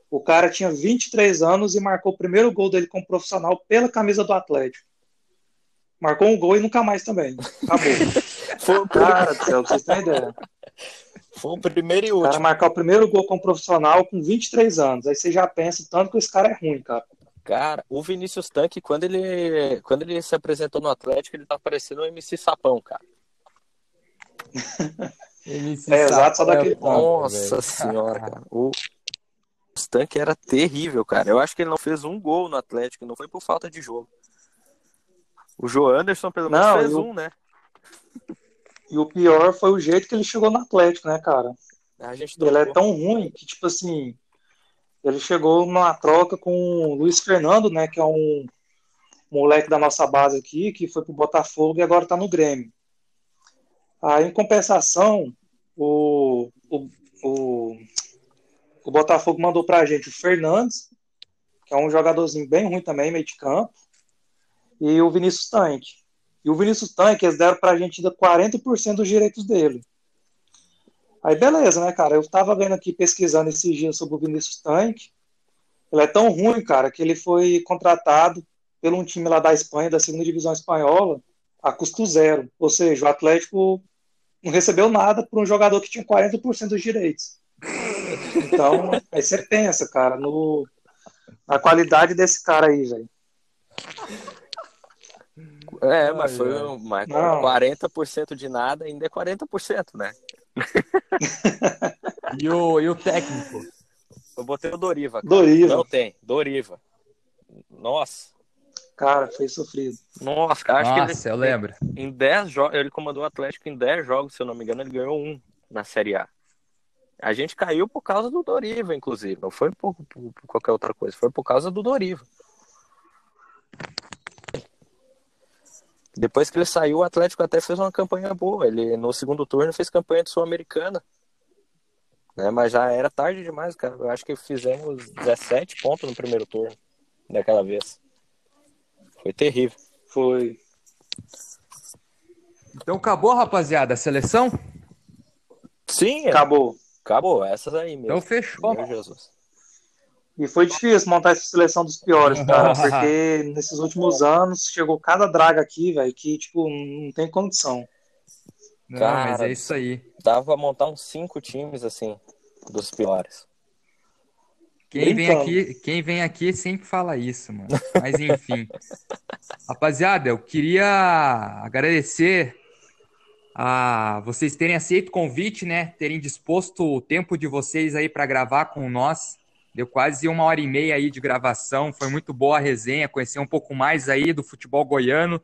O cara tinha 23 anos e marcou o primeiro gol dele como profissional pela camisa do Atlético. Marcou um gol e nunca mais também. Acabou. Foi o, Cara do céu, vocês terem ideia. foi o primeiro e O cara último. marcar o primeiro gol como profissional com 23 anos. Aí você já pensa o tanto que esse cara é ruim, cara. Cara, o Vinícius Tanque, quando ele, quando ele se apresentou no Atlético, ele tá parecendo um MC Sapão, cara. É, exato, só daquele Nossa senhora, cara. O Tanque era terrível, cara. Eu acho que ele não fez um gol no Atlético, não foi por falta de jogo. O Joe Anderson, pelo menos, Não, fez eu- um, né? E o pior foi o jeito que ele chegou no Atlético, né, cara? A gente Ele é tão ruim que, tipo assim, ele chegou numa troca com o Luiz Fernando, né, que é um moleque da nossa base aqui, que foi pro Botafogo e agora tá no Grêmio. Aí, em compensação, o, o, o, o Botafogo mandou pra gente o Fernandes, que é um jogadorzinho bem ruim também, meio de campo, e o Vinícius Tanque. E o Vinícius Tanque, eles deram pra gente ainda 40% dos direitos dele. Aí beleza, né, cara? Eu tava vendo aqui, pesquisando esses dias sobre o Vinícius Tanque. Ele é tão ruim, cara, que ele foi contratado por um time lá da Espanha, da segunda divisão espanhola, a custo zero. Ou seja, o Atlético não recebeu nada por um jogador que tinha 40% dos direitos. Então, aí você pensa, cara, no, na qualidade desse cara aí, velho. É, mas foi mas Não. 40% de nada ainda é 40%, né? E o, e o técnico? Eu botei o Doriva. Cara. Doriva. Não tem, Doriva. Nossa. Cara, foi sofrido. Nossa, acho que ele, Nossa, eu lembro. Em 10 jogos, ele comandou o Atlético em 10 jogos, se eu não me engano, ele ganhou um na Série A. A gente caiu por causa do Doriva, inclusive. Não foi por, por- por qualquer outra coisa, foi por causa do Doriva. Depois que ele saiu, o Atlético até fez uma campanha boa. Ele, no segundo turno, fez campanha de Sul-Americana. Né? Mas já era tarde demais, cara. Eu acho que fizemos 17 pontos no primeiro turno daquela vez. Foi terrível. Foi. Então acabou, rapaziada, a seleção? Sim, Acabou. acabou. Essas aí mesmo. Então fechou. Meu Jesus. E foi difícil montar essa seleção dos piores, cara, porque nesses últimos anos chegou cada draga aqui, velho, que, tipo, não tem condição. Não, Cara, mas é isso aí. Dava pra montar uns cinco times, assim, dos piores. Quem vem Brincando. aqui, quem vem aqui sempre fala isso, mano. Mas enfim. Rapaziada, eu queria agradecer a vocês terem aceito o convite, né? Terem disposto o tempo de vocês aí para gravar com nós. Deu quase uma hora e meia aí de gravação. Foi muito boa a resenha, conhecer um pouco mais aí do futebol goiano.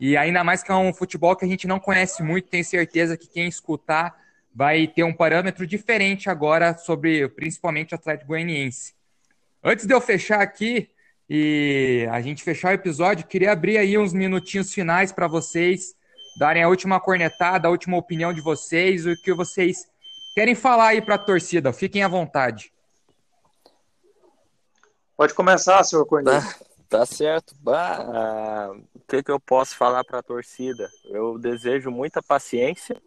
E ainda mais que é um futebol que a gente não conhece muito, tenho certeza que quem escutar vai ter um parâmetro diferente agora sobre principalmente o Atlético Goianiense. Antes de eu fechar aqui e a gente fechar o episódio, queria abrir aí uns minutinhos finais para vocês darem a última cornetada, a última opinião de vocês, o que vocês querem falar aí para a torcida. Fiquem à vontade. Pode começar, senhor Cornélio. Tá certo. Bah, ah, o que, que eu posso falar pra torcida? Eu desejo muita paciência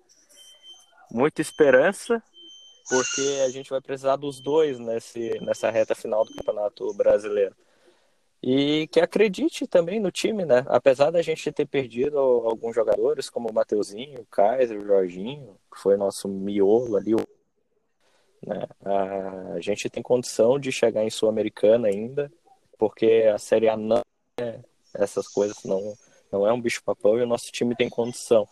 muita esperança, porque a gente vai precisar dos dois nesse, nessa reta final do Campeonato Brasileiro. E que acredite também no time, né? Apesar da gente ter perdido alguns jogadores, como o Mateuzinho, o Kaiser, o Jorginho, que foi nosso miolo ali, né? A gente tem condição de chegar em Sul-Americana ainda, porque a Série A não é essas coisas, não, não é um bicho-papão e o nosso time tem condição.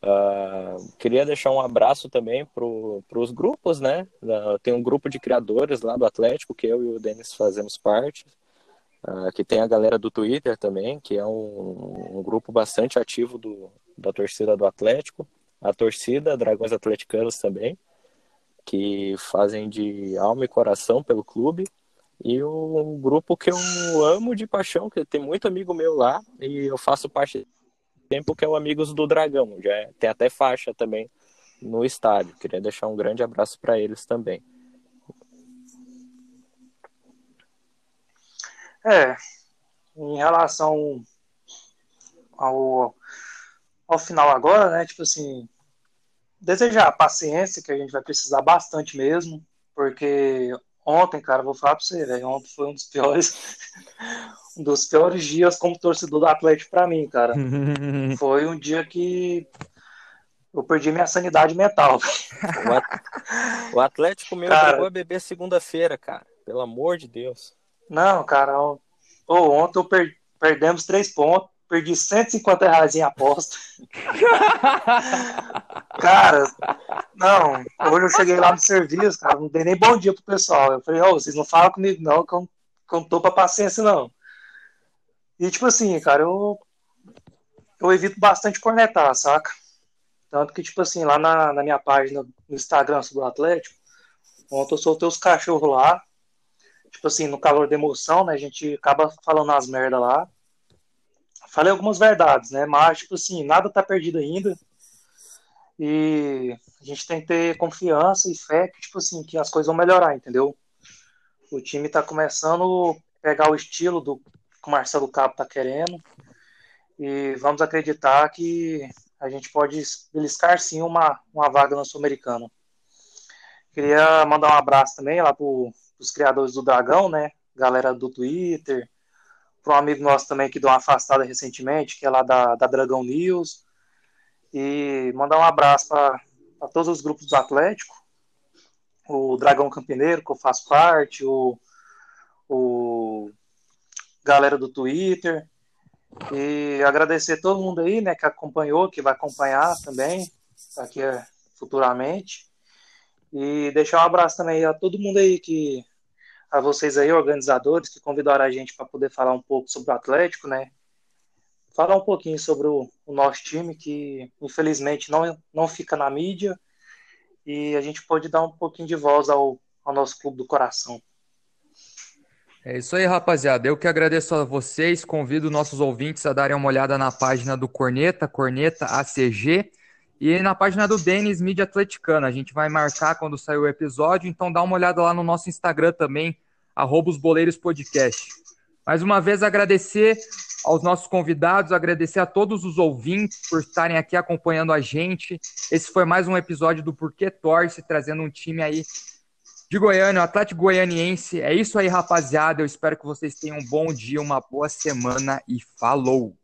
Uh, queria deixar um abraço também para os grupos, né? Uh, tem um grupo de criadores lá do Atlético, que eu e o Denis fazemos parte. Uh, que tem a galera do Twitter também, que é um, um, grupo bastante ativo do, da torcida do Atlético. A torcida, Dragões Atleticanos também, que fazem de alma e coração pelo clube. E um grupo que eu amo de paixão, que tem muito amigo meu lá, e eu faço parte tempo que é o Amigos do Dragão. Já é, tem até faixa também no estádio. Queria deixar um grande abraço para eles também. É, em relação ao, ao final agora, né? Tipo assim, desejar paciência, que a gente vai precisar bastante mesmo, porque ontem, cara, vou falar pra você, velho, ontem foi um dos piores um dos piores dias como torcedor do Atlético para mim, cara. Foi um dia que eu perdi minha sanidade mental. O Atlético meu cara, chegou a beber segunda-feira, cara. Pelo amor de Deus. Não, cara. Oh, ontem eu per perdemos três pontos. Perdi 150 reais em aposta. cara, não. Hoje eu cheguei lá no serviço, cara. Não dei nem bom dia pro pessoal. Eu falei, ô, oh, vocês não falam comigo, não, que eu, não tô pra paciência, não. E, tipo assim, cara, eu, eu evito bastante cornetar, saca? Tanto que, tipo assim, lá na, na minha página no Instagram do Atlético, ontem eu soltei os cachorros lá. Tipo assim, no calor da emoção, né? A gente acaba falando as merdas lá. Falei algumas verdades, né? Mas, tipo assim, nada tá perdido ainda. E a gente tem que ter confiança e fé que, tipo assim, que as coisas vão melhorar, entendeu? O time tá começando a pegar o estilo do, que o Marcelo Cabo está querendo. E vamos acreditar que a gente pode beliscar sim uma, uma vaga na Sul-Americana. Queria mandar um abraço também lá para os criadores do Dragão, né? Galera do Twitter, para um amigo nosso também que deu uma afastada recentemente, que é lá da, da Dragão News. E mandar um abraço para todos os grupos do Atlético, o Dragão Campineiro, que eu faço parte, o, o galera do Twitter. E agradecer todo mundo aí, né, que acompanhou, que vai acompanhar também, aqui é, futuramente. E deixar um abraço também a todo mundo aí que a vocês aí, organizadores, que convidaram a gente para poder falar um pouco sobre o Atlético, né? Falar um pouquinho sobre o, o, nosso time, que infelizmente não, não fica na mídia, e a gente pode dar um pouquinho de voz ao, ao nosso clube do coração. É isso aí, rapaziada. Eu que agradeço a vocês. Convido nossos ouvintes a darem uma olhada na página do Corneta, Corneta ACG, e na página do Denis Mídia Atleticana. A gente vai marcar quando sair o episódio, então dá uma olhada lá no nosso Instagram também, arroba os podcast. Mais uma vez agradecer aos nossos convidados, agradecer a todos os ouvintes por estarem aqui acompanhando a gente. Esse foi mais um episódio do Porquê Torce, trazendo um time aí de Goiânia, o Atlético Goianiense. É isso aí, rapaziada. Eu espero que vocês tenham um bom dia, uma boa semana e falou!